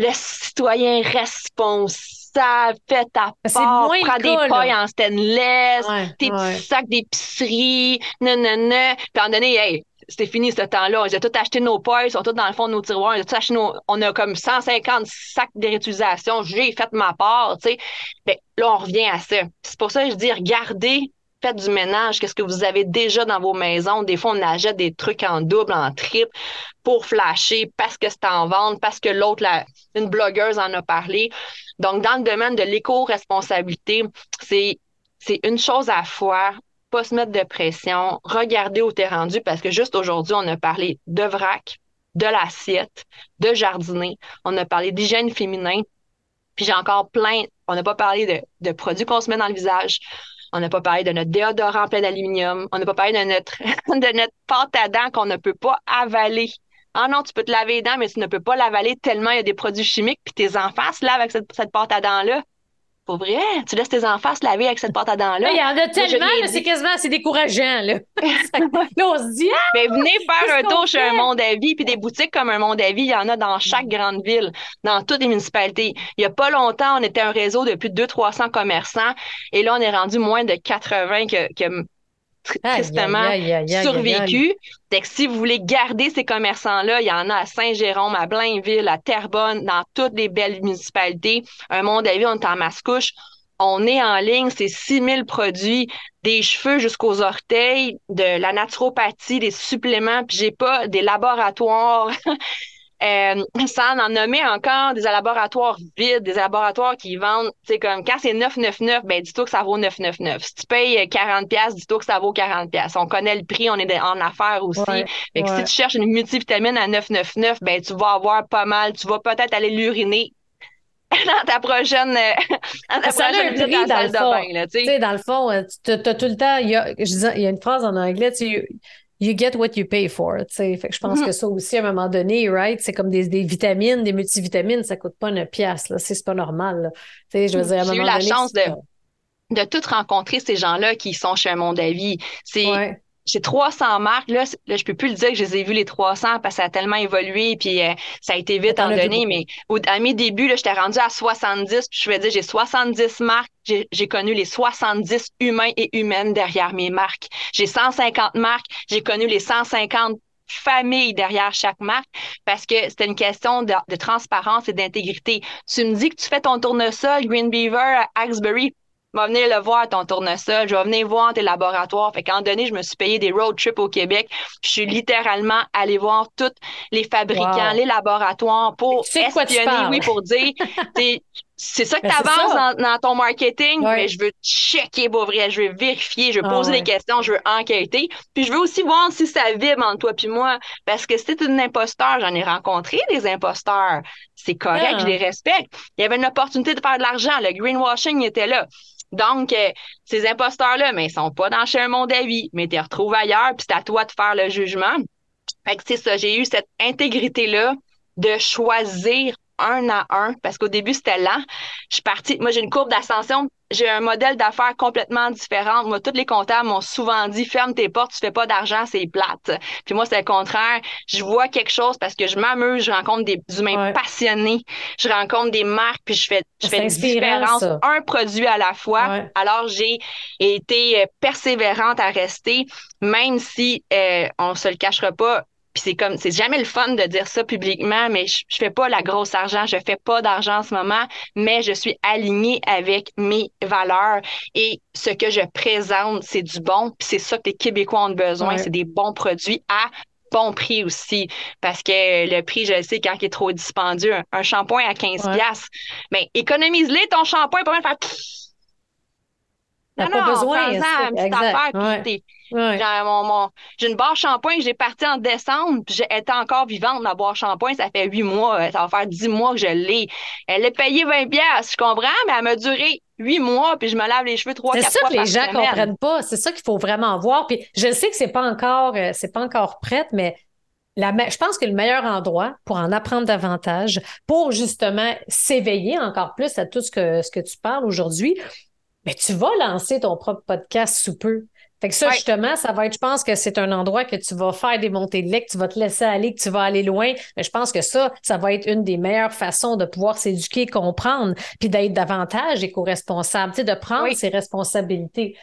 Speaker 2: le citoyen responsable ça, fais ta part, prends des pailles en stainless, tes petits sacs d'épicerie, non. Puis à un moment donné, hey, c'était fini ce temps-là. On a tout acheté nos pailles, ils sont tous dans le fond de nos tiroirs. On a, tout acheté nos, on a comme 150 sacs de réutilisation. J'ai fait ma part, tu sais. Ben, là, on revient à ça. C'est pour ça que je dis, regardez faites du ménage, qu'est-ce que vous avez déjà dans vos maisons? Des fois, on achète des trucs en double, en triple pour flasher parce que c'est en vente, parce que l'autre, une blogueuse en a parlé. Donc, dans le domaine de l'éco-responsabilité, c'est, une chose à fois, pas se mettre de pression, regarder où t'es rendu parce que juste aujourd'hui, on a parlé de vrac, de l'assiette, de jardiner, on a parlé d'hygiène féminin, puis j'ai encore plein, on n'a pas parlé de, de produits qu'on se met dans le visage, on n'a pas parlé de notre déodorant plein d'aluminium. On n'a pas parlé de notre, de notre pâte à dents qu'on ne peut pas avaler. Ah non, tu peux te laver les dents, mais tu ne peux pas l'avaler tellement il y a des produits chimiques, puis tes enfants se lavent avec cette, cette pâte à dents-là. Pour vrai, tu laisses tes enfants se laver avec cette pâte à dents-là.
Speaker 1: Il y en a tellement, mais c'est quasiment c'est décourageant. Là. là, on se dit, ah,
Speaker 2: mais venez faire un tour chez un monde à vie, puis des boutiques comme un monde à vie, il y en a dans chaque grande ville, dans toutes les municipalités. Il y a pas longtemps, on était un réseau de plus de 200-300 commerçants, et là, on est rendu moins de 80 que, que tristement survécu. que si vous voulez garder ces commerçants-là, il y en a à Saint-Jérôme, à Blainville, à Terrebonne, dans toutes les belles municipalités. Un monde à vie, on est en mascouche. On est en ligne, c'est 6000 produits, des cheveux jusqu'aux orteils, de la naturopathie, des suppléments, puis j'ai pas des laboratoires Euh, sans en nommer encore des laboratoires vides, des laboratoires qui vendent, tu sais, comme quand c'est 999, ben dis-toi que ça vaut 999. Si tu payes 40 pièces, dis-toi que ça vaut 40 pièces. On connaît le prix, on est en affaires aussi. mais si tu cherches une multivitamine à 999, ben tu vas avoir pas mal, tu vas peut-être aller l'uriner dans ta prochaine, dans ta
Speaker 1: ça prochaine a un prix dans le fond. Bain, là, dans le fond, euh, tu as, tout le temps, il y a, il y a une phrase en anglais, tu you get what you pay for. Fait que je pense mm-hmm. que ça aussi, à un moment donné, right, c'est comme des, des, vitamines, des multivitamines, ça coûte pas une pièce. Là. C'est, pas normal.
Speaker 2: J'ai eu la chance de, de toutes rencontrer ces gens-là qui sont chez un monde à vie. C'est j'ai 300 marques. Là, là, je peux plus le dire que je les ai vues les 300 parce que ça a tellement évolué puis euh, ça a été vite en donné. Mais au, à mes débuts, j'étais rendue à 70. Puis je vais dire, j'ai 70 marques. J'ai connu les 70 humains et humaines derrière mes marques. J'ai 150 marques. J'ai connu les 150 famille derrière chaque marque parce que c'était une question de, de transparence et d'intégrité. Tu me dis que tu fais ton tournesol Green Beaver à Axbury, je vais venir le voir, ton tournesol. Je vais venir voir tes laboratoires. Fait qu'en donné, je me suis payé des road trips au Québec. Je suis littéralement allée voir tous les fabricants, les laboratoires pour espionner, oui, pour dire, c'est ça que ben, tu avances dans, ton marketing, mais je veux checker pour vrai, je veux vérifier, je veux ah poser des questions, je veux enquêter. Puis je veux aussi voir si ça vibre entre toi puis moi. Parce que si t'es une imposteur, j'en ai rencontré des imposteurs. C'est correct, je ah. les respecte. Il y avait une opportunité de faire de l'argent. Le greenwashing était là. Donc, euh, ces imposteurs-là, mais ils sont pas dans chez un monde d'avis, mais tu les retrouves ailleurs, puis c'est à toi de faire le jugement. Fait que c'est ça, j'ai eu cette intégrité-là de choisir un à un parce qu'au début, c'était lent. Je suis partie, moi, j'ai une courbe d'ascension. J'ai un modèle d'affaires complètement différent. Moi, tous les comptables m'ont souvent dit, ferme tes portes, tu fais pas d'argent, c'est plate. Puis moi, c'est le contraire. Je vois quelque chose parce que je m'amuse, je rencontre des humains passionnés, je rencontre des marques, puis je fais, je fais une différence, un produit à la fois. Alors, j'ai été euh, persévérante à rester, même si, euh, on se le cachera pas, c'est comme, c'est jamais le fun de dire ça publiquement, mais je, fais pas la grosse argent, je fais pas d'argent en ce moment, mais je suis alignée avec mes valeurs. Et ce que je présente, c'est du bon, puis c'est ça que les Québécois ont besoin, c'est des bons produits à bon prix aussi. Parce que le prix, je sais, quand il est trop dispendieux, un, shampoing à 15 pièces mais économise-les ton shampoing pour faire.
Speaker 1: Non, pas besoin.
Speaker 2: Une J'ai une barre shampoing que j'ai partie en décembre, puis j'étais encore vivante, ma barre shampoing, ça fait huit mois, euh, ça va faire dix mois que je l'ai. Elle est payée 20 pièces, je comprends, mais elle m'a duré huit mois, puis je me lave les cheveux trois, quatre fois
Speaker 1: C'est ça
Speaker 2: que
Speaker 1: les gens ne comprennent pas. C'est ça qu'il faut vraiment voir. Puis je sais que c'est pas encore, euh, c'est pas encore prête, mais la, je pense que le meilleur endroit pour en apprendre davantage, pour justement s'éveiller encore plus à tout ce que, ce que tu parles aujourd'hui, mais tu vas lancer ton propre podcast sous peu. Fait que ça, justement, ça va être, je pense que c'est un endroit que tu vas faire des montées de lait, que tu vas te laisser aller, que tu vas aller loin. Mais je pense que ça, ça va être une des meilleures façons de pouvoir s'éduquer, comprendre, puis d'être davantage éco-responsable, tu sais, de prendre ses responsabilités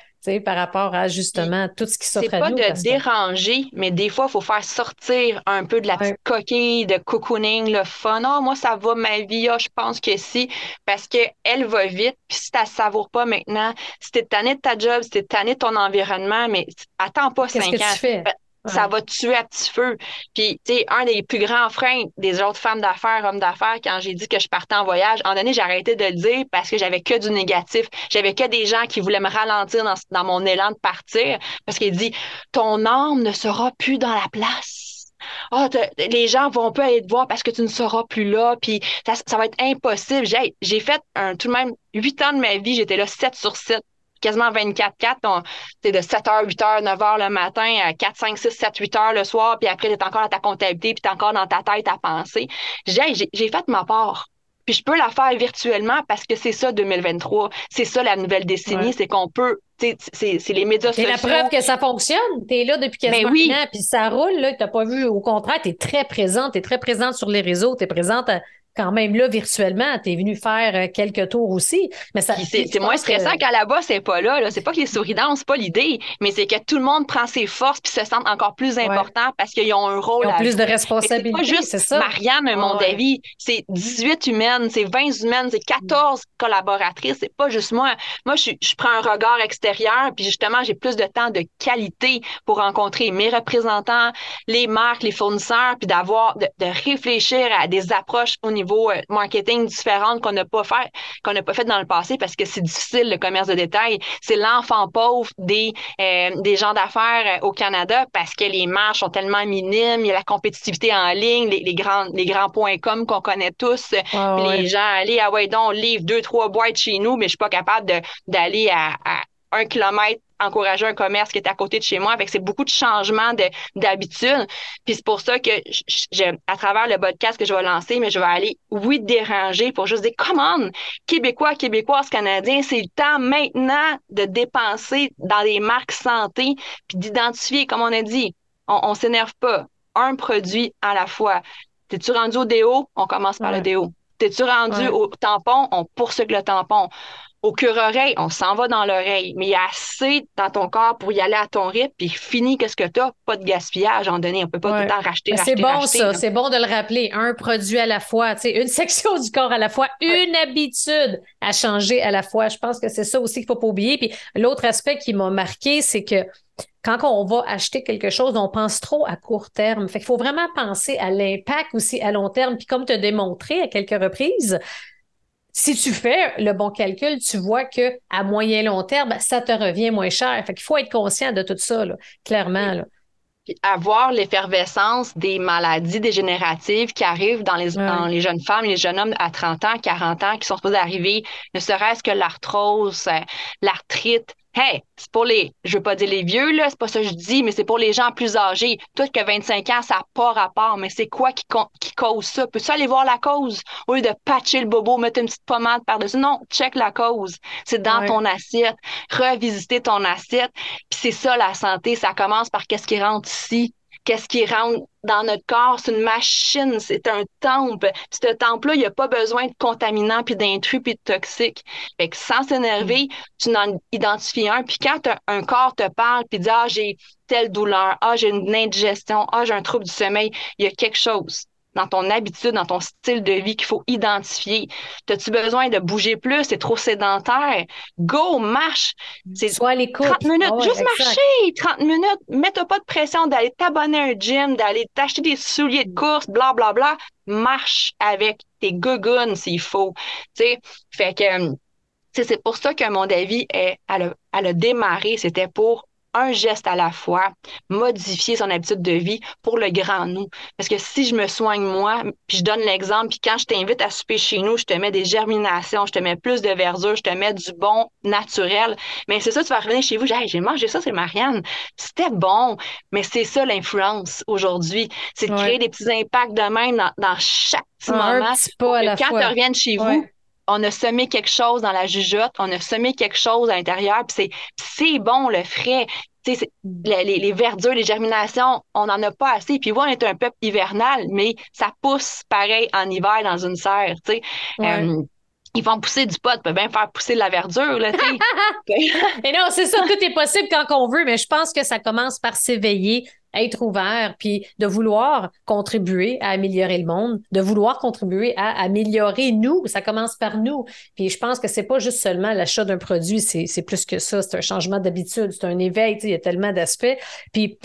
Speaker 1: par rapport à justement tout ce qui s'offre
Speaker 2: à nous. C'est pas de déranger, mais des fois, il faut faire sortir un peu de la petite coquille de cocooning, le fun. Ah, moi, ça va ma vie, ah, je pense que si, parce qu'elle va vite, puis si tu ne savoures pas maintenant, si tu es tanné de ta job, si tu es tanné de ton environnement, mais attends pas cinq ans. Que tu fais? Ça va tuer à petit feu. Puis, tu sais, un des plus grands freins des autres femmes d'affaires, hommes d'affaires, quand j'ai dit que je partais en voyage, en donné, j'ai arrêté de le dire parce que j'avais que du négatif. J'avais que des gens qui voulaient me ralentir dans, dans mon élan de partir parce qu'il dit, ton âme ne sera plus dans la place. Ah, les gens vont pas aller te voir parce que tu ne seras plus là, puis ça, ça va être impossible. J'ai fait un, tout de même huit ans de ma vie, j'étais là 7 sur 7 quasiment 24-4. C'est de 7h, 8h, 9h le matin à 4, 5, 6, 7, 8h le soir, puis après, tu es encore dans ta comptabilité, puis tu es encore dans ta tête à penser. J'ai fait ma part. Puis je peux la faire virtuellement parce que c'est ça 2023. C'est ça la nouvelle décennie, c'est qu'on peut c'est les médias sociaux.
Speaker 1: C'est la preuve que ça fonctionne. Tu es là depuis ben quasiment oui. un an, puis ça roule. Tu n'as pas vu. Au contraire, tu es très présente. Tu es très présente sur les réseaux. Tu es présente à, quand même là virtuellement, tu es venu faire euh, quelques tours aussi. Mais ça
Speaker 2: c'est moins stressant qu'à la bas c'est pas là. là. C'est pas que les souris c'est pas l'idée, mais c'est que tout le monde prend ses forces puis se sent encore plus important parce qu'ils ont un rôle.
Speaker 1: Ils ont plus de responsabilité. C'est pas juste ça?
Speaker 2: Marianne, mon avis, c'est 18 humaines, c'est 20 humaines, c'est 14 collaboratrices. C'est pas juste moi. Moi, je, je prends un regard extérieur puis justement, j'ai plus de temps de qualité pour rencontrer mes représentants, les marques, les fournisseurs, puis d'avoir de, de réfléchir à des approches au niveau niveau euh, marketing différentes qu'on n'a pas fait, qu'on n'a pas fait dans le passé parce que c'est difficile le commerce de détail. C'est l'enfant pauvre des euh, des gens d'affaires euh, au Canada parce que les marges sont tellement minimes, il y a la compétitivité en ligne, les, les grands les grands points com qu'on connaît tous. les gens allez ah ouais donc livre deux trois boîtes chez nous, mais je suis pas capable d'aller à, à un kilomètre encourager un commerce qui est à côté de chez moi. Fait c'est beaucoup de changements d'habitude. Puis c'est pour ça que je, à travers le podcast que je vais lancer, mais je vais aller, oui, déranger pour juste dire, comment Québécois, Québécoises, Canadiens, c'est le temps maintenant de dépenser dans les marques santé puis d'identifier, comme on a dit, on, ne s'énerve pas. Un produit à la fois. T'es-tu rendu au déo? On commence par le déo. T'es-tu rendu au tampon? On poursuit le tampon au cœur-oreille, on s'en va dans l'oreille, mais il y a assez dans ton corps pour y aller à ton rythme, puis fini qu'est-ce que tu as, pas de gaspillage en donné, on peut pas tout le temps racheter,
Speaker 1: C'est bon ça, c'est bon de le rappeler, un produit à la fois, une section du corps à la fois, une habitude à changer à la fois. Je pense que c'est ça aussi qu'il faut pas oublier. Puis l'autre aspect qui m'a marqué, c'est que quand on va acheter quelque chose, on pense trop à court terme. Fait qu'il faut vraiment penser à l'impact aussi à long terme. Puis comme tu as démontré à quelques reprises, si tu fais le bon calcul, tu vois que à moyen long terme, ça te revient moins cher. Fait qu'il faut être conscient de tout ça, clairement.
Speaker 2: Puis avoir l'effervescence des maladies dégénératives qui arrivent dans les, dans les jeunes femmes, les jeunes hommes à 30 ans, 40 ans, qui sont supposés arriver, ne serait-ce que l'arthrose, euh, l'arthrite, Hey, c'est pour les, je veux pas dire les vieux, là, c'est pas ça que je dis, mais c'est pour les gens plus âgés. Toi, que 25 ans, ça n'a pas rapport, mais c'est quoi qui, qui cause ça? Peux-tu aller voir la cause? Au lieu de patcher le bobo, mettre une petite pommade par-dessus? Non, check la cause. C'est dans ton assiette. Revisiter ton assiette. Puis c'est ça, la santé. Ça commence par qu'est-ce qui rentre ici qu'est-ce qui rentre dans notre corps? C'est une machine, c'est un temple. Puis ce temple-là, il n'y a pas besoin de contaminants, puis d'intrus, puis de toxiques. Fait que sans s'énerver, tu en identifies un. Puis quand un corps te parle, puis dit « Ah, j'ai telle douleur. Ah, j'ai une indigestion. Ah, j'ai un trouble du sommeil. » Il y a quelque chose dans ton habitude, dans ton style de vie qu'il faut identifier. As-tu besoin de bouger plus? C'est trop sédentaire? Go, marche.
Speaker 1: C'est Sois l'écoute.
Speaker 2: 30 minutes. Ah juste marcher. 30 minutes. Mets-toi pas de pression d'aller t'abonner à un gym, d'aller t'acheter des souliers de course, bla, bla, bla. Marche avec tes gougounes s'il faut. sais, fait que, c'est pour ça que mon avis est, elle a démarré. C'était pour un geste à la fois, modifier son habitude de vie pour le grand nous. Parce que si je me soigne moi, puis je donne l'exemple, puis quand je t'invite à souper chez nous, je te mets des germinations, je te mets plus de verdure, je te mets du bon naturel. Mais c'est ça, tu vas revenir chez vous, j'ai mangé ça, c'est Marianne. C'était bon, mais c'est ça l'influence aujourd'hui. C'est de créer des petits impacts de même dans, chaque petit moment. quand tu reviennes chez vous, on a semé quelque chose dans la jugeote, on a semé quelque chose à l'intérieur, puis c'est bon le frais. Les, les, verdures, les germinations, on n'en a pas assez. Puis oui, on est un peuple hivernal, mais ça pousse pareil en hiver dans une serre. Euh, ils vont pousser du pot, peut bien faire pousser de la verdure. Là,
Speaker 1: Et non, c'est ça, tout est possible quand on veut, mais je pense que ça commence par s'éveiller être ouvert, puis de vouloir contribuer à améliorer le monde, de vouloir contribuer à améliorer nous. Ça commence par nous. Puis je pense que c'est pas juste seulement l'achat d'un produit, c'est plus que ça. C'est un changement d'habitude, c'est un éveil. Il y a tellement d'aspects. Puis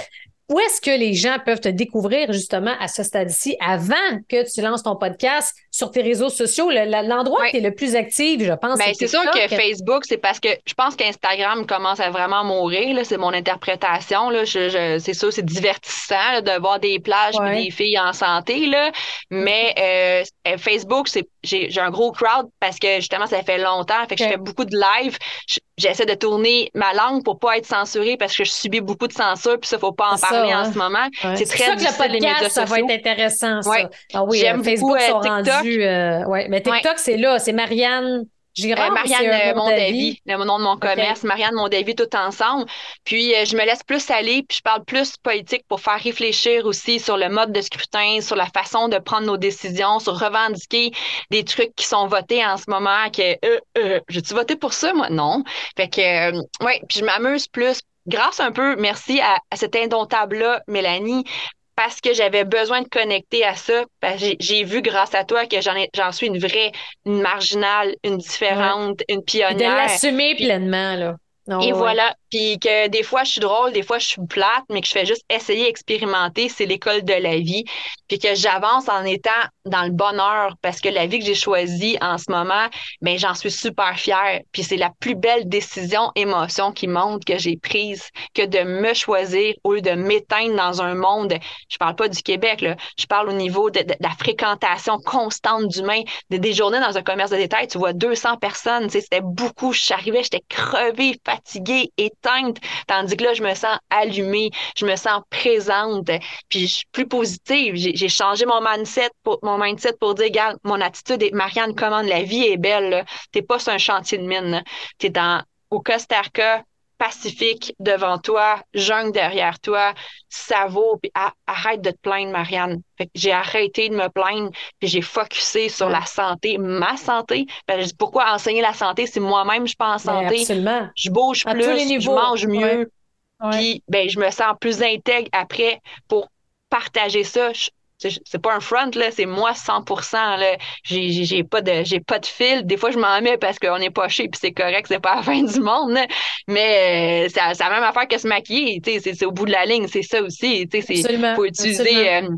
Speaker 1: où est-ce que les gens peuvent te découvrir justement à ce stade-ci avant que tu lances ton podcast sur tes réseaux sociaux? L'endroit où tu es le plus actif, je pense.
Speaker 2: Ben, c'est sûr que Facebook, c'est parce que je pense qu'Instagram commence à vraiment mourir. C'est mon interprétation. Là. Je, c'est sûr, c'est divertissant de voir des plages et des filles en santé. Là. Mais euh, Facebook, c'est j'ai, un gros crowd parce que justement, ça fait longtemps. Fait que je fais beaucoup de live. J'essaie de tourner ma langue pour pas être censurée parce que je subis beaucoup de censure, puis ça, faut pas en parler en ce moment.
Speaker 1: C'est très ça que le podcast, ça va être intéressant, ça. Ah oui, J'aime euh, Facebook beaucoup, sont rendus. Euh, ouais. Mais TikTok, c'est là, c'est Marianne
Speaker 2: euh, Marianne Mondavi, le nom de mon commerce, Marianne Mondavi, tout ensemble. Puis euh, je me laisse plus aller, puis je parle plus politique pour faire réfléchir aussi sur le mode de scrutin, sur la façon de prendre nos décisions, sur revendiquer des trucs qui sont votés en ce moment. Que euh, euh j'ai-tu voté pour ça, moi? Non. Fait que ouais, puis je m'amuse plus grâce un peu, merci à, à cet indomptable-là, Mélanie, parce que j'avais besoin de connecter à ça. J'ai vu grâce à toi que j'en suis une vraie, une marginale, une différente, une pionnière. de
Speaker 1: l'assumer pleinement, là.
Speaker 2: et voilà. Puis que des fois, je suis drôle, des fois, je suis plate, mais que je fais juste essayer, expérimenter, c'est l'école de la vie. Puis que j'avance en étant dans le bonheur parce que la vie que j'ai choisie en ce moment, ben j'en suis super fière. Puis c'est la plus belle décision, émotion qui montre que j'ai prise que de me choisir au lieu de m'éteindre dans un monde. Je parle pas du Québec, là. Je parle au niveau de, la fréquentation constante d'humains. Des, des journées dans un commerce de détail, tu vois 200 personnes. C'était beaucoup. J'arrivais, j'étais crevée, fatiguée, tandis que là, je me sens allumée, je me sens présente, puis je suis plus positive. J'ai changé mon mindset pour, mon mindset pour dire, regarde, mon attitude est, Marianne, comment? La vie est belle, t'es pas sur un chantier de mine, t'es dans, au Costa Rica, pacifique devant toi, jungle derrière toi, ça vaut, puis arrête de te plaindre, Marianne. j'ai arrêté de me plaindre, puis j'ai focusé sur la santé, ma santé. pourquoi enseigner la santé? Si moi-même je suis pas en santé? Je bouge plus, je mange mieux. Puis ben, je me sens plus intègre après pour partager ça c'est pas un front là, c'est moi 100% là. J'ai j'ai pas de j'ai pas de fil. Des fois je m'en mets parce qu'on est poché puis c'est correct, c'est pas la fin du monde. Mais euh, c'est la même affaire que se maquiller, tu sais, c'est au bout de la ligne, c'est ça aussi, tu sais, c'est faut utiliser euh,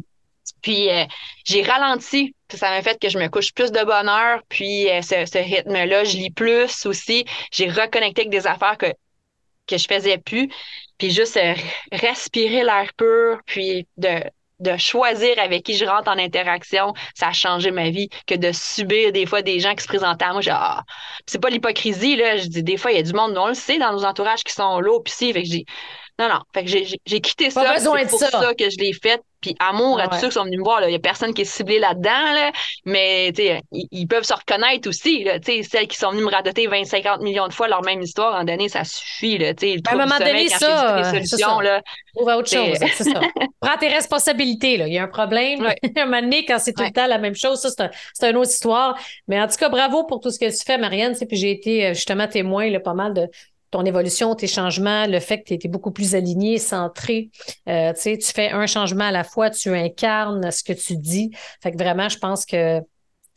Speaker 2: puis euh, j'ai ralenti, ça m'a fait que je me couche plus de bonheur, puis ce, ce rythme-là, je lis plus aussi. J'ai reconnecté avec des affaires que que je faisais plus, puis juste respirer l'air pur, puis de de choisir avec qui je rentre en interaction, ça a changé ma vie que de subir des fois des gens qui se présentaient à moi. Genre, ah, c'est pas l'hypocrisie, là. Je dis, des fois, il y a du monde, on le sait, dans nos entourages qui sont là, puis fait que je dis, non, non. Fait que j'ai quitté ça. C'est pour ça. que je l'ai fait. Puis amour à tous ceux qui sont venus me voir. Il n'y a personne qui est ciblé là-dedans. Là, mais ils, ils, peuvent se reconnaître aussi. Là, celles qui sont venues me radoter 20-50 millions de fois leur même histoire, en donné, ça suffit. Là,
Speaker 1: à un moment donné, ça, solutions, là, à autre chose. C'est ça. Prends tes responsabilités. Là. Il y a un problème. un moment donné, quand c'est tout le temps la même chose, ça, c'est un, une autre histoire. Mais en tout cas, bravo pour tout ce que tu fais, Marianne. Puis j'ai été euh, justement témoin là, pas mal de, ton évolution, tes changements, le fait que tu étais beaucoup plus aligné, centré. Euh, tu fais un changement à la fois, tu incarnes ce que tu dis. Fait que vraiment, je pense que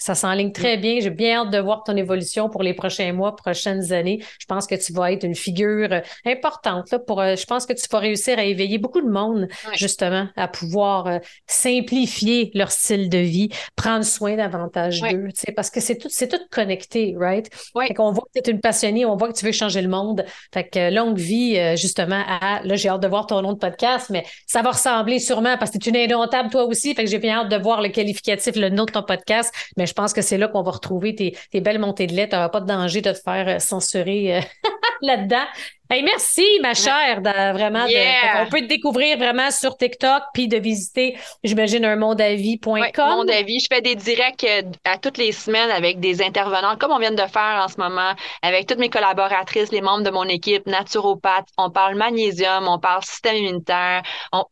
Speaker 1: ça s'enligne très bien. J'ai bien hâte de voir ton évolution pour les prochains mois, prochaines années. Je pense que tu vas être une figure euh, importante. Là, pour, euh, je pense que tu vas réussir à éveiller beaucoup de monde, justement, à pouvoir euh, simplifier leur style de vie, prendre soin davantage d'eux. Parce que c'est tout, c'est tout connecté, right? Oui. Fait qu'on voit que tu es une passionnée, on voit que tu veux changer le monde. Fait que longue vie, justement, à. Là, j'ai hâte de voir ton nom de podcast, mais ça va ressembler sûrement parce que tu es une indomptable toi aussi. Fait que j'ai bien hâte de voir le qualificatif, le nom de ton podcast. Mais je pense que c'est là qu'on va retrouver tes, belles montées de lait. Tu n'auras pas de danger de te faire euh, censurer euh, là-dedans. Hey, merci, ma chère, vraiment. on peut te découvrir vraiment sur TikTok, puis de visiter, j'imagine, un mondeavis.com. Ouais,
Speaker 2: Monde Je fais des directs euh, à toutes les semaines avec des intervenants, comme on vient de faire en ce moment, avec toutes mes collaboratrices, les membres de mon équipe, naturopathes. On parle magnésium, on parle système immunitaire, on,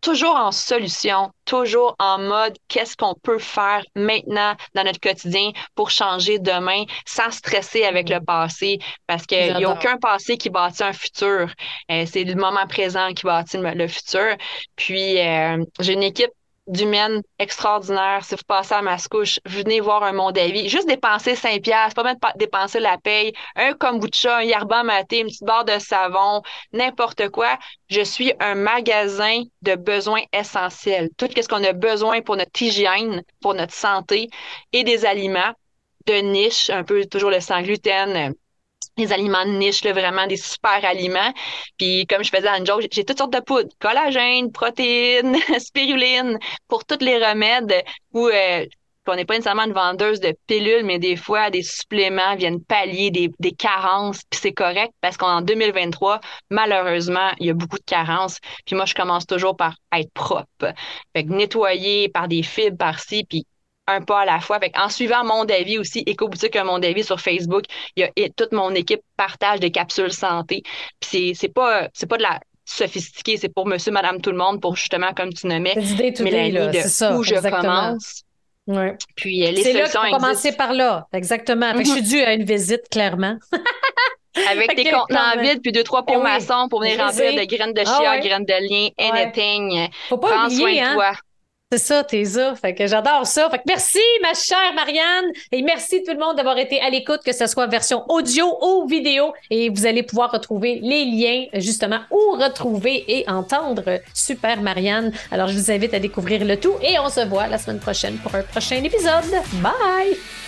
Speaker 2: toujours en solution, toujours en mode qu'est-ce qu'on peut faire maintenant dans notre quotidien pour changer demain sans stresser avec le passé? Parce qu'il n'y a aucun passé qui bâtit un futur. Euh, c'est le moment présent qui bâtit le, futur. Puis euh, j'ai une équipe d'humaine extraordinaire. Si vous passez à Mascouche, venez voir un vie. Juste dépenser 5 piastres, pas même dépenser la paye, un kombucha, un yerba maté, une petite barre de savon, n'importe quoi. Je suis un magasin de besoins essentiels. Tout ce qu'on a besoin pour notre hygiène, pour notre santé et des aliments de niche, un peu toujours le sans gluten, des aliments de niche, là, vraiment des super aliments. Puis comme je faisais un joke, j'ai toutes sortes de poudres, collagène, protéines, spiruline, pour tous les remèdes où euh, on n'est pas nécessairement une vendeuse de pilules, mais des fois, des suppléments viennent pallier des, des carences, puis c'est correct parce qu'en 2023, malheureusement, il y a beaucoup de carences. Puis moi, je commence toujours par être propre. Fait que nettoyer par des fibres par-ci, puis un pas à la fois. en suivant mon David aussi, Éco-Boutique Mon David sur Facebook, il y a toute mon équipe partage des capsules santé. Puis c'est pas c'est pas de la sophistiqué, c'est pour monsieur, madame, tout le monde, pour justement, comme tu nommais,
Speaker 1: Mélanie, de ça,
Speaker 2: où je commence.
Speaker 1: Ouais.
Speaker 2: Puis euh, les solutions
Speaker 1: là commencer par là, exactement. je suis mm-hmm. due à une visite, clairement.
Speaker 2: Avec des contenants vides, puis deux, trois pots eh maçons pour venir remplir de graines de chia, ah graines de lien, anything.
Speaker 1: Faut pas Prends oublier, soin de hein. toi. C'est ça, t'es ça. Fait que j'adore ça. Fait que merci, ma chère Marianne. Et merci tout le monde d'avoir été à l'écoute, que ce soit version audio ou vidéo. Et vous allez pouvoir retrouver les liens, justement, où retrouver et entendre Super Marianne. Alors, je vous invite à découvrir le tout et on se voit la semaine prochaine pour un prochain épisode. Bye!